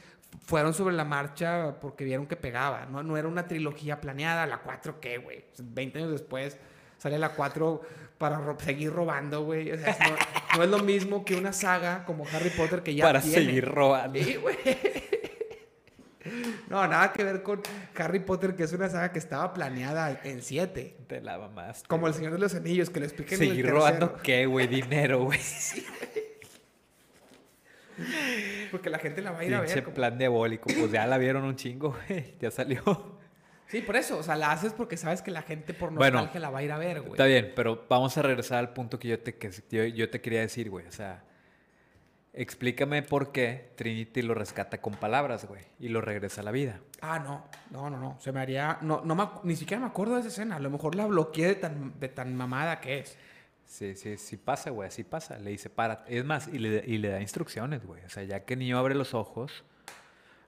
fueron sobre la marcha porque vieron que pegaba, ¿no? No era una trilogía planeada, la 4 qué, güey. 20 años después sale la 4 para ro- seguir robando, güey. O sea, no, no es lo mismo que una saga como Harry Potter que ya Para tiene. seguir robando. Sí, güey. No, nada que ver con Harry Potter, que es una saga que estaba planeada en 7. Te la mamás. Como El Señor de los Anillos, que lo expliqué en el Seguir robando qué, güey, dinero, güey. Porque la gente la va a ir a Pinche ver. como- plan diabólico. Pues ya la vieron un chingo, güey. Ya salió. Sí, por eso. O sea, la haces porque sabes que la gente por Bueno, nostalgia la va a ir a ver, güey. Está bien, pero vamos a regresar al punto que yo te, que yo, yo te quería decir, güey. O sea, explícame por qué Trinity lo rescata con palabras, güey. Y lo regresa a la vida. Ah, no. No, no, no. Se me haría... No, no me Ni siquiera me acuerdo de esa escena. A lo mejor la bloqueé de tan, de tan mamada que es. Sí, sí, sí pasa, güey, así pasa. Le dice, para. Es más, y le, y le da instrucciones, güey. O sea, ya que Neo abre los ojos,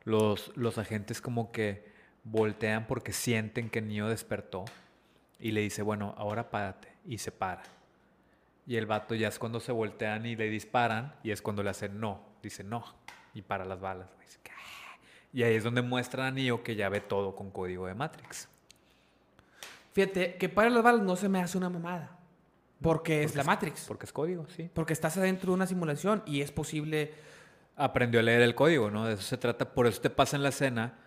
los, los agentes como que voltean porque sienten que Neo despertó. Y le dice, bueno, ahora párate. Y se para. Y el vato ya es cuando se voltean y le disparan. Y es cuando le hacen no. Dice no. Y para las balas. Dice, "Ah". Y ahí es donde muestra a Neo que ya ve todo con código de Matrix. Fíjate, que para las balas no se me hace una mamada. Porque es Porque la Matrix. Porque es código, sí. Porque estás adentro de una simulación y es posible... aprendió a leer el código, ¿no? De eso se trata. Por eso te pasa en la escena,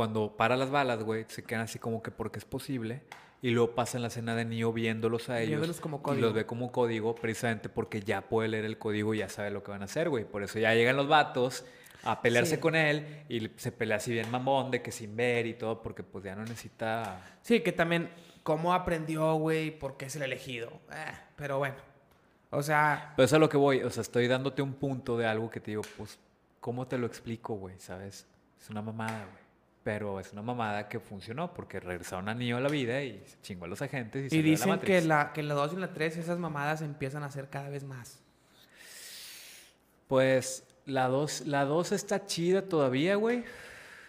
cuando para las balas, güey, se quedan así como que porque es posible. Y luego pasa en la escena de Neo viéndolos a ellos. Viéndolos como Y código. los ve como código precisamente porque ya puede leer el código y ya sabe lo que van a hacer, güey. Por eso ya llegan los vatos a pelearse Sí. con él y se pelea así bien mamón de que sin ver y todo porque pues ya no necesita... Sí, que también cómo aprendió, güey, porque es el elegido. Eh, pero bueno. O sea, Pero eso es a lo que voy. O sea, estoy dándote un punto de algo que te digo, pues, ¿cómo te lo explico, güey? ¿Sabes? Es una mamada, güey. Pero es una mamada que funcionó porque regresaron a Neo a la vida y se chingó a los agentes y, y salió de la dicen Matrix. que, la, que en la 2 y en la 3 esas mamadas empiezan a ser cada vez más. Pues la 2 la dos está chida todavía, güey.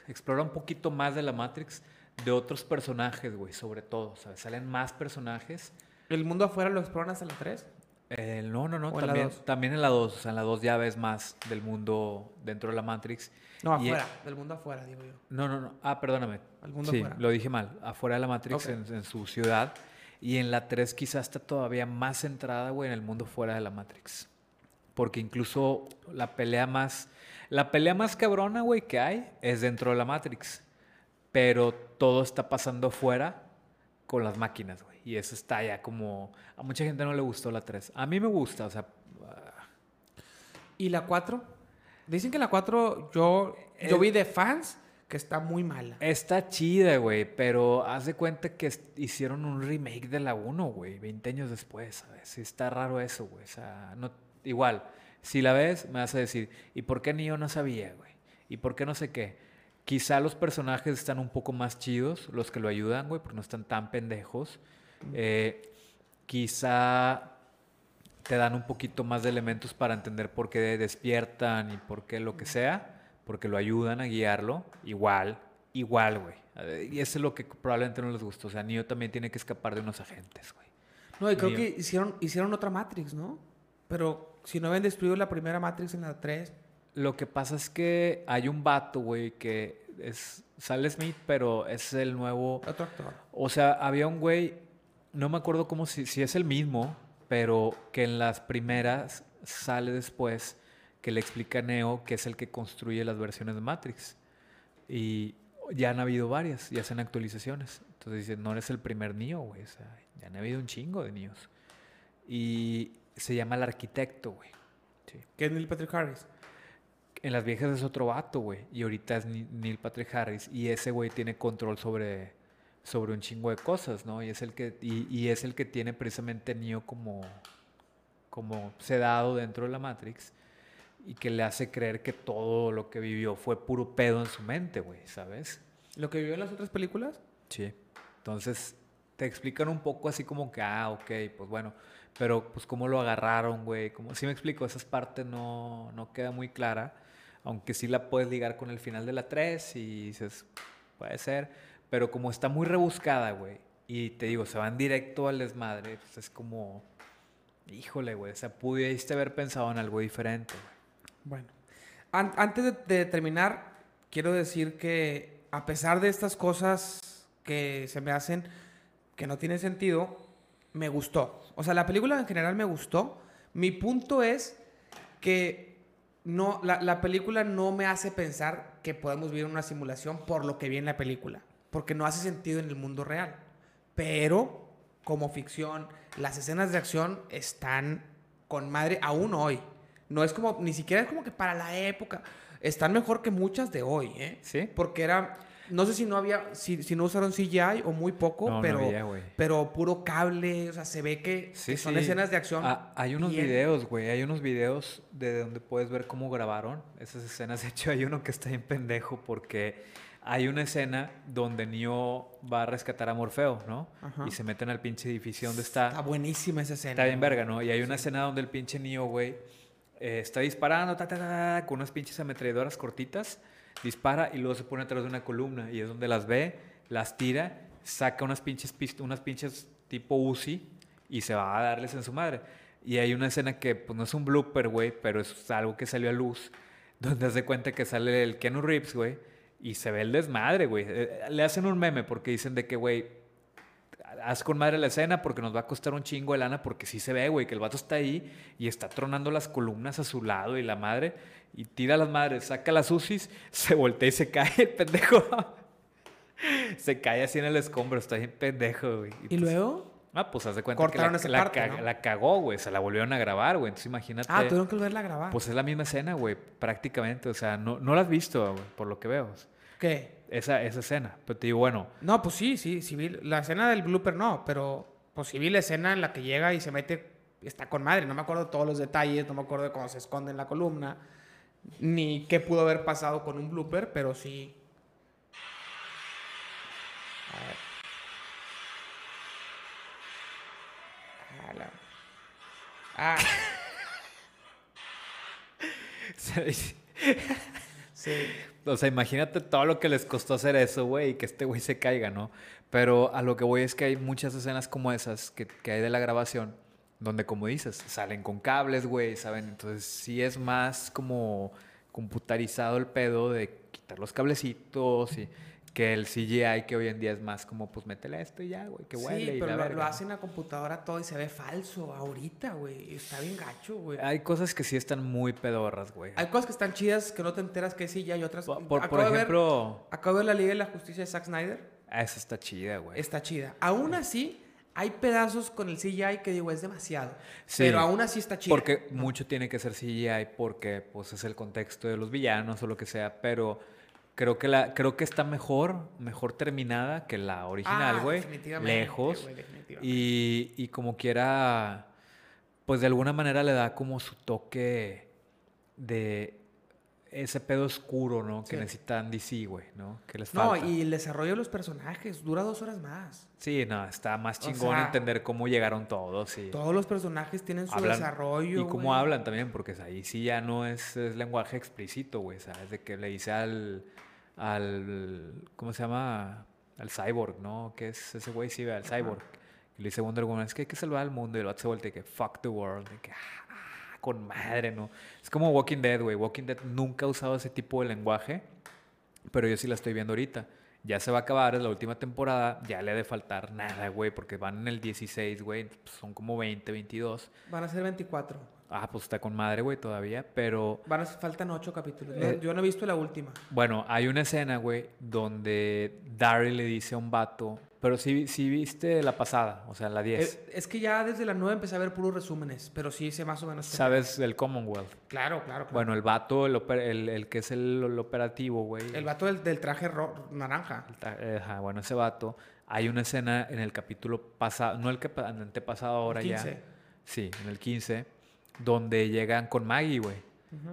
Explora un poquito más de la Matrix, de otros personajes, güey, sobre todo, ¿sabes? Salen más personajes. ¿El mundo afuera lo exploran hasta la 3? Eh, no, no, no, ¿O en la también, dos? también en la 2. O sea, en la 2 ya ves más del mundo dentro de la Matrix. No, afuera. Del mundo afuera, digo yo. No, no, no. Ah, perdóname. Al mundo sí, afuera. lo dije mal. Afuera de la Matrix, Ok. en, en su ciudad. Y en la 3 quizás está todavía más centrada, güey, en el mundo fuera de la Matrix. Porque incluso la pelea más... La pelea más cabrona, güey, que hay es dentro de la Matrix. Pero todo está pasando fuera con las máquinas, güey. Y eso está ya como... A mucha gente no le gustó la 3. A mí me gusta, o sea... ¿Y la 4? Dicen que la 4 yo, yo Eh, vi de fans que está muy mala. Está chida, güey, pero haz de cuenta que hicieron un remake de la 1, güey, 20 años después, ¿sabes? Sí está raro eso, güey. O sea, no, igual, si la ves, me vas a decir, ¿y por qué Neo no sabía, güey? ¿Y por qué no sé qué? Quizá los personajes están un poco más chidos, los que lo ayudan, güey, porque no están tan pendejos. Eh, quizá te dan un poquito más de elementos para entender por qué despiertan y por qué lo que sea, porque lo ayudan a guiarlo. Igual, igual, güey. Y eso es lo que probablemente no les gustó. O sea, Neo también tiene que escapar de unos agentes, güey. No, y creo Mío. que hicieron, hicieron otra Matrix, ¿no? Pero si no habían destruido la primera Matrix en la 3, Lo que pasa es que hay un vato, güey, que es Sale Smith, pero es el nuevo otro actor. O sea, había un güey, no me acuerdo cómo si, si es el mismo, pero que en las primeras sale después que le explica a Neo que es el que construye las versiones de Matrix. Y ya han habido varias, ya hacen actualizaciones. Entonces dice, no eres el primer Neo, güey. O sea, ya han habido un chingo de Neos. Y se llama el arquitecto, güey. Sí. Que es Neil Patrick Harris. En las viejas es otro vato, güey. Y ahorita es Neil Patrick Harris. Y ese güey tiene control sobre, sobre un chingo de cosas, ¿no? Y es el que, y, y es el que tiene precisamente Neo como, como sedado dentro de la Matrix. Y que le hace creer que todo lo que vivió fue puro pedo en su mente, güey, ¿sabes? ¿Lo que vivió en las otras películas? Sí. Entonces, te explican un poco así como que, ah, ok, pues bueno. Pero, pues, cómo lo agarraron, güey. Como, sí me explico, esa parte no, no queda muy clara. Aunque sí la puedes ligar con el final de la 3 y dices, puede ser. Pero como está muy rebuscada, güey. Y te digo, se van directo al desmadre. Pues es como, híjole, güey. O sea, pudiste haber pensado en algo diferente, Bueno. antes de, terminar, quiero decir que a pesar de estas cosas que se me hacen que no tienen sentido, me gustó. O sea, la película en general me gustó. Mi punto es que no, la, la película no me hace pensar que podemos vivir una simulación por lo que vi en la película, porque no hace sentido en el mundo real. Pero, como ficción, las escenas de acción están con madre aún hoy. No es como, ni siquiera es como que para la época. Están mejor que muchas de hoy, ¿eh? Sí. Porque era, no sé si no había, si, si no usaron CGI o muy poco, No, no pero, había, güey. pero puro cable, o sea, se ve que, Sí, que son sí. escenas de acción. Ah, hay unos bien. videos, güey. Hay unos videos de donde puedes ver cómo grabaron esas escenas. De hecho, hay uno que está bien pendejo porque hay una escena donde Neo va a rescatar a Morfeo, ¿no? Ajá. Y se meten al pinche edificio donde está. Está buenísima esa escena. Está bien verga, ¿no? Y hay una escena donde el pinche Neo, güey, eh, está disparando, ta, ta, ta, ta, con unas pinches ametralladoras cortitas, dispara y luego se pone atrás de una columna y es donde las ve, las tira, saca unas pinches, unas pinches tipo Uzi y se va a darles en su madre. Y hay una escena que, pues no es un blooper, güey, pero es algo que salió a luz, donde hace cuenta que sale el Keanu Reeves, güey, y se ve el desmadre, güey. Eh, Le hacen un meme porque dicen de que, güey, haz con madre la escena porque nos va a costar un chingo de lana porque sí se ve, güey, que el vato está ahí y está tronando las columnas a su lado y la madre y tira las madres, saca las UCIs, se voltea y se cae el pendejo. se cae así en el escombro, está bien pendejo, güey. ¿Y pues, luego? Ah, pues haz de cuenta Cortaron que esa la, la parte, ca- ¿no? la cagó, güey, se la volvieron a grabar, güey. Entonces imagínate. Ah, tuvieron que volverla a grabar. Pues es la misma escena, güey, prácticamente. O sea, no, no la has visto, güey, por lo que veo. ¿Qué? Esa, esa escena. Pero te digo, bueno, No, pues sí, sí, vi la escena del blooper no, pero pues sí vi la escena en la que llega y se mete, está con madre, no me acuerdo todos los detalles, no me acuerdo de cómo se esconde en la columna, ni qué pudo haber pasado con un blooper, pero sí. A ver. Ah, sí. O sea, imagínate todo lo que les costó hacer eso, güey, y que este güey se caiga, ¿no? Pero a lo que voy es que hay muchas escenas como esas que, que hay de la grabación, donde, como dices, salen con cables, güey, ¿saben? Entonces sí es más como computarizado el pedo de quitar los cablecitos y que el CGI que hoy en día es más como, pues métele esto y ya, güey, que huele sí, y pero la lo, lo ¿no? hace en la computadora todo y se ve falso ahorita, güey. Está bien gacho, güey. Hay cosas que sí están muy pedorras, güey. Hay cosas que están chidas que no te enteras que sí, ya hay otras. Por, por- por ver- ejemplo, acabo de ver la Liga de la Justicia de Zack Snyder. ah, esa está chida, güey. Está chida. Aún así, hay pedazos con el CGI que digo, es demasiado. Sí. Pero aún así está chida. Porque mucho tiene que ser CGI porque pues es el contexto de los villanos o lo que sea, pero creo que la creo que está mejor, mejor terminada que la original, Ah, güey. definitivamente, Lejos. Y, y como quiera pues de alguna manera le da como su toque de ese pedo oscuro, ¿no? Que necesitan DC, güey, ¿no? Que les No, falta. y el desarrollo de los personajes dura dos horas más. Sí, no, está más O chingón sea, entender cómo llegaron todos y Todos los personajes tienen su hablan- desarrollo. Y cómo hablan también, porque ahí sí ya no es, es lenguaje explícito, güey, ¿sabes? De que le dice al, al, ¿cómo se llama? Al cyborg, ¿no? Que es ese güey, sí, al cyborg. Y le dice Wonder Woman, es que hay que salvar al mundo. Y el otro se voltea y que, fuck the world. Y que, ah, con madre, ¿no? Es como Walking Dead, güey. Walking Dead nunca ha usado ese tipo de lenguaje, pero yo sí la estoy viendo ahorita. Ya se va a acabar, es la última temporada, ya le ha de faltar nada, güey, porque van en el 16, güey, pues son como 20, 22. Van a ser 24. Ah, pues está con madre, güey, todavía. Pero, Van a, faltan 8 capítulos. Eh, yo no he visto la última. bueno, hay una escena, güey, donde Daryl le dice a un vato. Pero sí, sí viste la pasada, o sea, la 10. Eh, es que ya desde la 9 empecé a ver puros resúmenes, pero sí sé más o menos. ¿Sabes del Commonwealth? Claro, claro, claro. Bueno, el vato, el, el, el que es el, el operativo, güey. El vato del, del traje ro- naranja. el ajá, bueno, ese vato. Hay una escena en el capítulo pasado, no el que pa- antepasado ahora ya. 15. Sí, en el 15, donde llegan con Maggie, güey.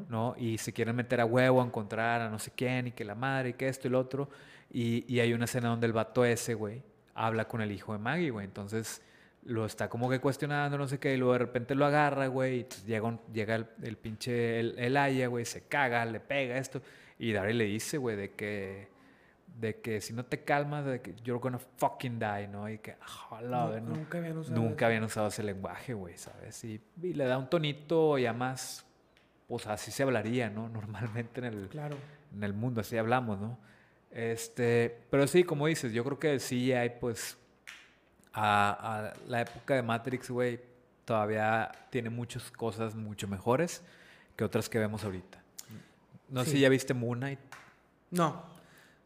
¿no? Y se quieren meter a huevo a encontrar a no sé quién y que la madre y que esto y lo otro. Y, y hay una escena donde el vato ese, güey, habla con el hijo de Maggie, güey. Entonces lo está como que cuestionando, no sé qué, y luego de repente lo agarra, güey, y llega, un- llega el, el pinche el, el Aya, güey, se caga, le pega esto, y Daryl le dice, güey, de que, de que si no te calmas, de que you're gonna fucking die, ¿no? Y que, ah, No, nunca habían usado nunca eso. habían usado ese lenguaje, güey, ¿sabes? Y, y le da un tonito ya más, pues así se hablaría, ¿no? Normalmente en el, Claro. en el mundo, así hablamos, ¿no? Este, pero sí, como dices, yo creo que sí hay, pues, a, a la época de Matrix, güey, todavía tiene muchas cosas mucho mejores que otras que vemos ahorita. No sé Sí. si ya viste Moon Knight. No.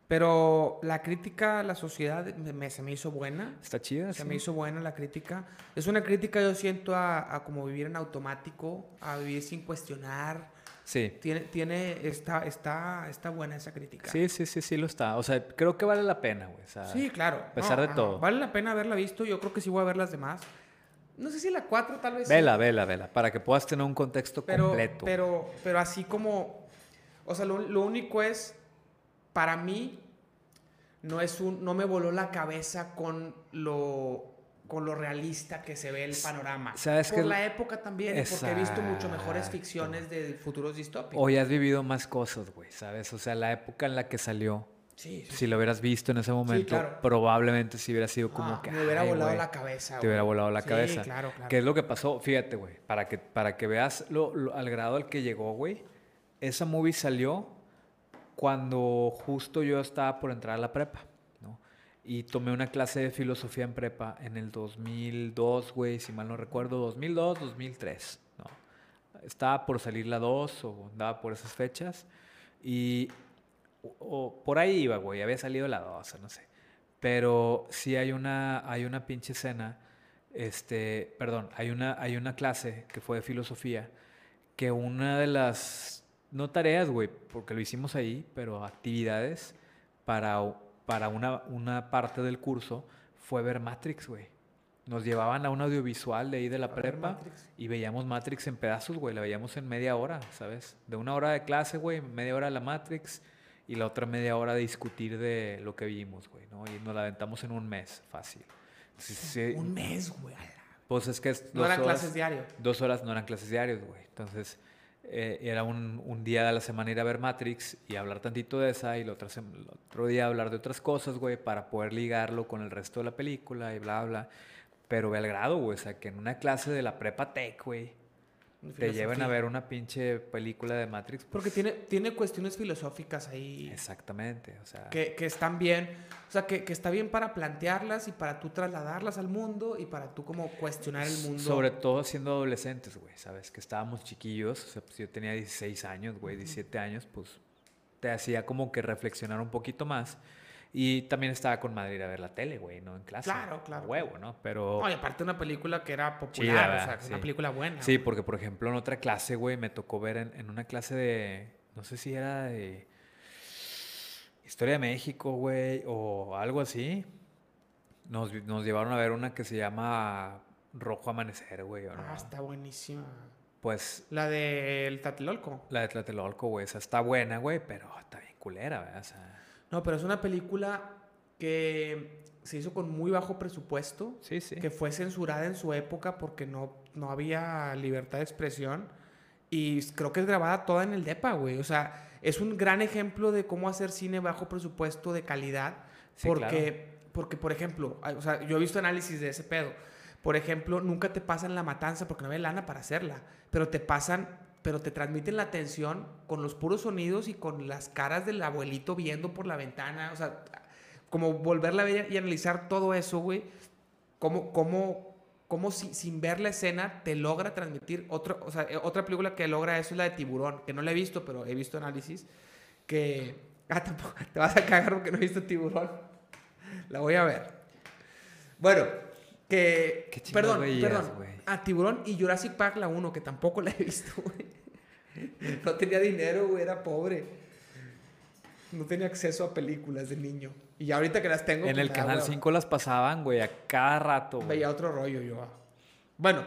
Pero la crítica a la sociedad me- me- se me hizo buena. Está chida, Se sí. me hizo buena la crítica. Es una crítica, yo siento, a, a como vivir en automático, a vivir sin cuestionar. Sí. Tiene, tiene, está, está, está buena esa crítica. Sí, sí, sí, sí lo está. O sea, creo que vale la pena, güey. o sea, Sí, claro. a pesar de todo. Vale la pena haberla visto. Yo creo que sí voy a ver las demás. No sé si la 4 tal vez. sí. Vela, vela, vela, para que puedas tener un contexto pero, completo. Pero, pero así como. O sea, lo, lo único es. Para mí. No es un. No me voló la cabeza con lo. Con lo realista que se ve el panorama. ¿sabes Por qué? la época también. Porque he visto mucho mejores Exacto. ficciones de futuros distópicos. Hoy has vivido más cosas, güey, ¿sabes? O sea, la época en la que salió, Sí, sí. si lo hubieras visto en ese momento, claro. probablemente sí hubiera sido como Ah, que... me hubiera "Ay, volado güey". la cabeza. Te hubiera volado la Sí, cabeza. claro, claro. ¿Qué es lo que pasó? Fíjate, güey, para que, para que veas lo, lo- al grado al que llegó, güey. Esa movie salió cuando justo yo estaba por entrar a la prepa, ¿no? Y tomé una clase de filosofía en prepa en el 2002, güey, si mal no recuerdo, 2002, 2003, ¿no? Estaba por salir la 2 o andaba por esas fechas y o, o por ahí iba, güey, había salido la 2, no sé. Pero sí hay una, hay una pinche escena, este, perdón, hay una, hay una clase que fue de filosofía que una de las, no tareas, güey, porque lo hicimos ahí, pero actividades para, para una, una parte del curso fue ver Matrix, güey. Nos llevaban a un audiovisual de ahí de la prepa y veíamos Matrix en pedazos, güey. La veíamos en media hora, ¿sabes? De una hora de clase, güey, media hora de la Matrix y la otra media hora de discutir de lo que vimos, güey, ¿no? Y nos la aventamos en un mes, fácil. Sí, sí, Un mes, güey. Pues es que es No eran horas- clases diario. Dos horas no eran clases diarias, güey. Entonces, eh, era un, un día de la semana ir a ver Matrix y hablar tantito de esa y el otro, otro día hablar de otras cosas, güey, para poder ligarlo con el resto de la película y bla, bla. Pero ve al güey. O sea, que en una clase de la prepa tech, güey, te lleven a ver una pinche película de Matrix. Porque pues, tiene, tiene cuestiones filosóficas ahí Exactamente, o sea... que, que están bien. O sea, que, que está bien para plantearlas y para tú trasladarlas al mundo y para tú como cuestionar el mundo. Sobre todo siendo adolescentes, güey, ¿sabes? Que estábamos chiquillos, o sea, pues yo tenía 16 años, güey, 17 años, pues te hacía como que reflexionar un poquito más. Y también estaba con madre ir a ver la tele, güey, ¿no? En clase. Claro, claro. Huevo, ¿no? Pero... No, y aparte una película que era popular, Chida, o sea, una película buena. Sí, porque por ejemplo en otra clase, güey, me tocó ver en, en una clase de, no sé si era de Historia de México, güey, o algo así. Nos, llevaron a ver una que se llama Rojo Amanecer, güey, ¿o no? Ah, está buenísima. Pues La del Tlatelolco. la de Tlatelolco, güey, esa está buena, güey, pero está bien culera, ¿verdad? O sea, No, pero es una película que se hizo con muy bajo presupuesto. sí, sí. que fue censurada en su época porque no, no había libertad de expresión. Y creo que es grabada toda en el DEPA, güey. O sea, es un gran ejemplo de cómo hacer cine bajo presupuesto de calidad. Sí, porque, porque, por ejemplo, o sea, yo he visto análisis de ese pedo. Por ejemplo, nunca te pasan la matanza porque no había lana para hacerla. Pero te pasan, pero te transmiten la tensión con los puros sonidos y con las caras del abuelito viendo por la ventana. O sea, como volverla a ver y analizar todo eso, güey. Cómo, cómo, cómo si- sin ver la escena te logra transmitir otro, o sea, otra película que logra eso es la de Tiburón, que no la he visto, pero he visto análisis. Que. Ah, tampoco. Te vas a cagar porque no he visto Tiburón. La voy a ver. Bueno, que. ¿Qué perdón, perdón. A Tiburón y Jurassic Park la 1, que tampoco la he visto, güey. No tenía dinero, güey, era pobre. No tenía acceso a películas de niño. Y ya ahorita que las tengo. En pues, el da Canal hueva. 5 las pasaban, güey, a cada rato, güey. Veía otro rollo yo. Bueno,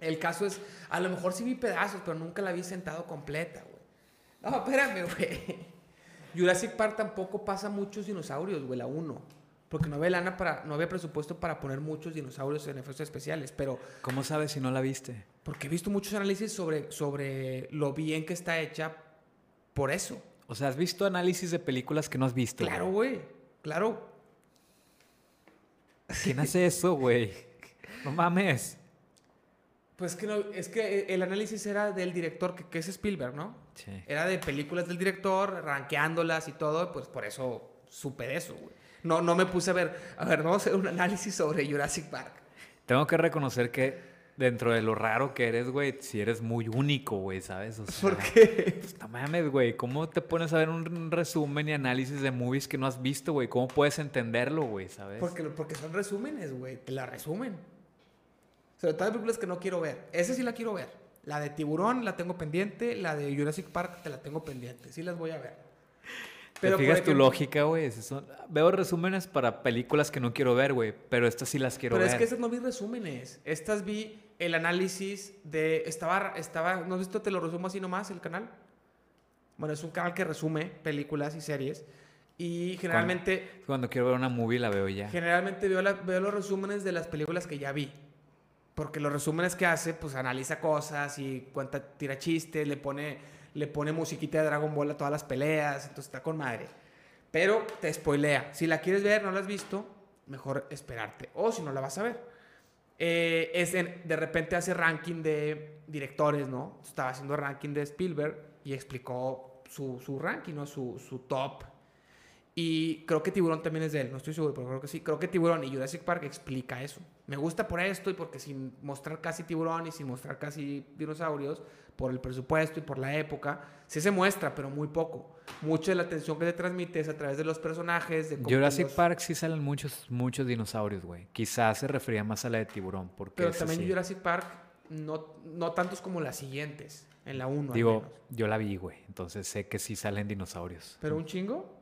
el caso es, a lo mejor sí vi pedazos, pero nunca la vi sentado completa, güey. No, espérame, güey. Jurassic Park tampoco pasa muchos dinosaurios, güey, la 1. Porque no había lana para, no había presupuesto para poner muchos dinosaurios en efectos especiales, pero ¿Cómo sabes si no la viste? porque he visto muchos análisis sobre, sobre lo bien que está hecha por eso. O sea, ¿has visto análisis de películas que no has visto? Claro, güey, claro. ¿Quién hace eso, güey? No mames. Pues que no, es que el análisis era del director, que, que es Spielberg, ¿no? Sí. Era de películas del director, rankeándolas y todo, pues por eso supe de eso, güey. No, no me puse a ver, a ver, vamos a hacer un análisis sobre Jurassic Park. Tengo que reconocer que dentro de lo raro que eres, güey, si eres muy único, güey, ¿sabes? O sea, ¿Por qué? pues, no mames, güey. ¿Cómo te pones a ver un resumen y análisis de movies que no has visto, güey? ¿Cómo puedes entenderlo, güey, sabes? Porque, porque son resúmenes, güey. Te la resumen. Sobre todo hay películas que no quiero ver. Esa sí la quiero ver. La de Tiburón la tengo pendiente. La de Jurassic Park te la tengo pendiente. Sí las voy a ver. ¿Te por fijas tu lógica, güey? Veo resúmenes para películas que no quiero ver, güey. Pero estas sí las quiero Pero ver. es que esas no vi resúmenes. Estas vi el análisis de... Estaba... estaba ¿No has visto? Te lo resumo así nomás, el canal. Bueno, es un canal que resume películas y series. Y generalmente... Cuando quiero ver una movie la veo ya. Generalmente veo, la- veo los resúmenes de las películas que ya vi. Porque los resúmenes que hace, pues analiza cosas y cuenta, tira chistes, le pone, le pone musiquita de Dragon Ball a todas las peleas, entonces está con madre. Pero te spoilea. Si la quieres ver, no la has visto, mejor esperarte. O si no la vas a ver. Eh, es de repente hace ranking de directores, ¿no? Estaba haciendo ranking de Spielberg y explicó su, su ranking, ¿no? Su, su top. Y creo que Tiburón también es de él, no estoy seguro, pero creo que sí. Creo que Tiburón y Jurassic Park explica eso. Me gusta por esto y porque sin mostrar casi tiburón y sin mostrar casi dinosaurios, por el presupuesto y por la época, sí se muestra, pero muy poco. Mucha de la atención que te transmite es a través de los personajes, de Jurassic los- Park sí salen muchos, muchos dinosaurios, güey. Quizás se refería más a la de tiburón, porque Pero también sí. Jurassic Park, no, no tantos como las siguientes, en la 1 Digo, yo la vi, güey. Entonces sé que sí salen dinosaurios. Pero un chingo,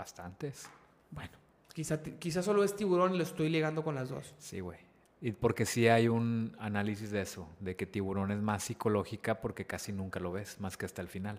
Bastantes. bueno, quizá, quizá solo es tiburón y lo estoy ligando con las dos. Sí, güey. Y porque sí hay un análisis de eso, de que tiburón es más psicológica porque casi nunca lo ves, más que hasta el final.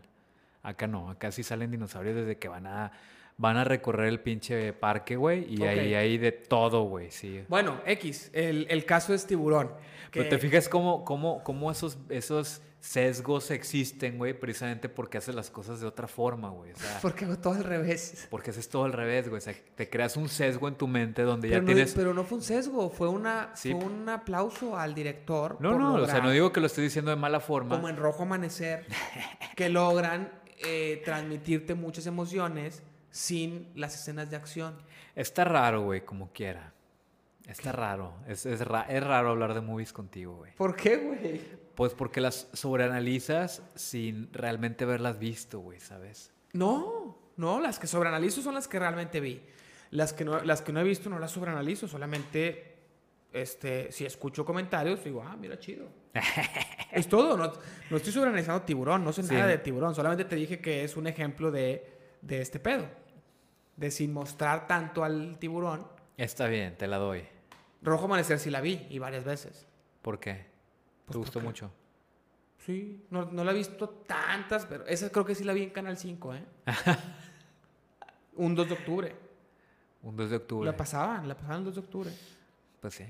Acá no, acá sí salen dinosaurios desde que van a van a recorrer el pinche parque, güey, y ahí hay de todo, güey, sí. Bueno, X, el, el caso es tiburón. Pero te fijas cómo, cómo, cómo esos, esos sesgos existen, güey, precisamente porque haces las cosas de otra forma, güey. O sea, Porque hago todo al revés. porque haces todo al revés, güey. O sea, te creas un sesgo en tu mente donde ya Pero no, tienes... pero no fue un sesgo, fue, una, Sí. fue un aplauso al director. No, no, o sea, lograr, no digo que lo estoy diciendo de mala forma. Como en Rojo Amanecer, que logran eh, transmitirte muchas emociones sin las escenas de acción. Está raro, güey, como quiera. Está raro. Es, es, ra- es raro hablar de movies contigo, güey. ¿Por qué, güey? Pues porque las sobreanalizas sin realmente haberlas visto, güey, ¿sabes? No, no, las que sobreanalizo son las que realmente vi. Las que no, las que no he visto no las sobreanalizo, solamente este, si escucho comentarios digo, ah, mira, chido. es todo, no, no estoy sobreanalizando tiburón, no sé Sí. nada de tiburón, solamente te dije que es un ejemplo de, de este pedo. De sin mostrar tanto al tiburón. Está bien, te la doy. Rojo Amanecer sí la vi y varias veces. ¿Por qué? Pues ¿Te gustó porque- mucho? Sí, no, no la he visto tantas, pero esa creo que sí la vi en Canal 5, ¿eh? un 2 de octubre. Un 2 de octubre. La pasaban, la pasaban el 2 de octubre. Pues sí.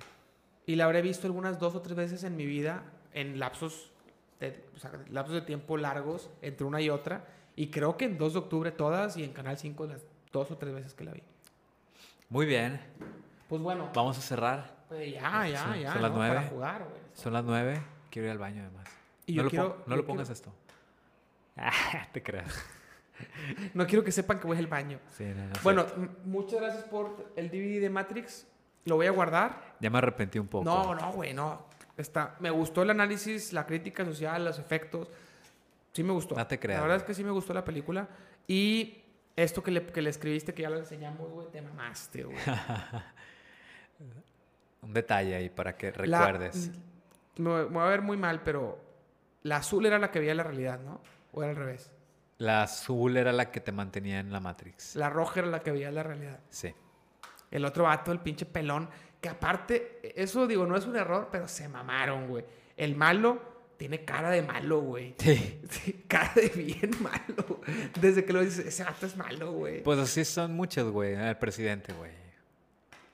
Y la habré visto algunas dos o tres veces en mi vida, en lapsos de, o sea, lapsos de tiempo largos entre una y otra. Y creo que en 2 de octubre todas y en Canal 5 las dos o tres veces que la vi. Muy bien. Pues bueno, Vamos a cerrar. pues ya, ya, Son- ya. son las nueve. Son las 9. Quiero ir al baño, además. Y no yo lo, quiero- no yo lo pongas quiero- esto. Ah, te creas. No quiero que sepan que voy al baño. Sí, no, no sé. Bueno, muchas gracias por el DVD de Matrix. Lo voy a guardar. Ya me arrepentí un poco. No, no, güey, no. Está, me gustó el análisis, la crítica social, los efectos. Sí me gustó. No te creas, La verdad güey. es que sí me gustó la película. Y esto que le, que le escribiste, que ya lo enseñamos, güey, te mamaste, güey. Un detalle ahí para que La- recuerdes. me, me voy a ver muy mal, pero la azul era la que veía la realidad, ¿no? O era al revés. La azul era la que te mantenía en la Matrix. La roja era la que veía la realidad. Sí. El otro vato, el pinche pelón, que aparte, eso digo, no es un error, pero se mamaron, güey. El malo tiene cara de malo, güey. Sí. Sí, cara de bien malo. Desde que lo dices, ese vato es malo, güey. Pues así son muchos, güey. El presidente, güey.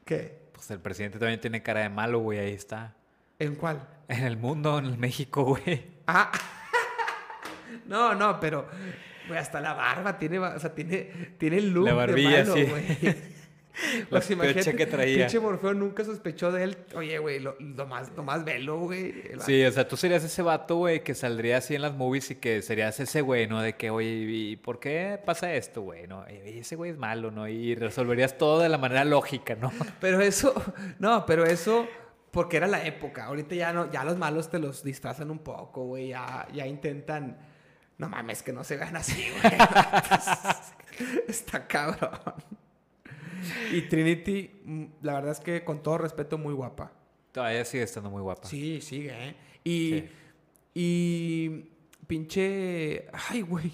¿Qué? Pues el presidente también tiene cara de malo, güey, ahí está. ¿En cuál? En el mundo, en el México, güey. Ah. no, no, pero güey, hasta la barba tiene, o sea, tiene, tiene el look La barbilla, de malo, sí. güey. La Pues imagínate, que traía. Pinche Morfeo nunca sospechó de él. Oye, güey, lo, lo más, lo más velo, güey. Sí, o sea, tú serías ese vato, güey, que saldría así en las movies y que serías ese güey, ¿no? De que, oye, ¿y por qué pasa esto, güey? ¿No? Y ese güey es malo, ¿no? Y resolverías todo de la manera lógica, ¿no? Pero eso, no, pero eso porque era la época. Ahorita ya no, ya los malos te los disfrazan un poco, güey. Ya, ya intentan. No mames, que no se vean así, güey. Está cabrón. Y Trinity, mm, la verdad es que con todo respeto, muy guapa. Todavía sigue estando muy guapa. Sí, sigue, ¿eh? Y, Sí. y pinche, ay, güey,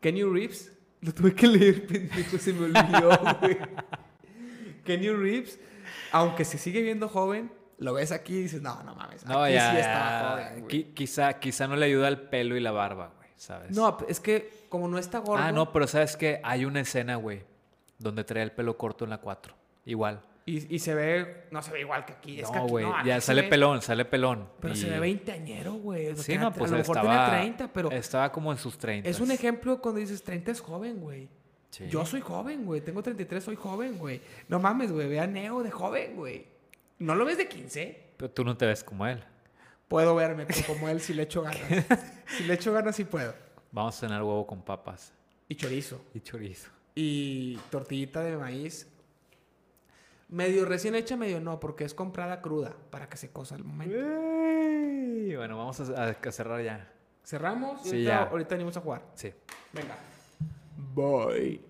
Kenny Reeves, lo tuve que leer, pendejo, se me olvidó, güey. Kenny Reeves, aunque se sigue viendo joven, lo ves aquí y dices, no, no mames, No, aquí ya, sí ya. estaba joven. Qui- quizá, quizá no le ayuda el pelo y la barba, güey, ¿sabes? No, es que como no está gordo, Ah, no, pero ¿sabes qué? Hay una escena, güey, donde trae el pelo corto en la 4. Igual. y, y se ve, no se ve igual que aquí, es No, güey, no, ya sale ve- pelón, sale pelón. Pero se ve veinteañero, güey. o sea, Sí, no, pues a lo mejor estaba, tiene 30, pero estaba como en sus 30. es un ejemplo cuando dices 30 es joven, güey. Sí. Yo soy joven, güey. Tengo 33, soy joven, güey. No mames, güey. Ve a Neo de joven, güey. ¿No lo ves de 15? Pero tú no te ves como él. Puedo verme pero como él si le echo ganas. si le echo ganas, sí puedo. Vamos a cenar huevo con papas Y chorizo. y chorizo. Y tortillita de maíz. Medio recién hecha, medio no, porque es comprada cruda para que se cosa al momento. Ey, Bueno, vamos a, a cerrar ya. Cerramos y Sí, ahorita, ya. ahorita venimos a jugar. Sí. Venga. Bye.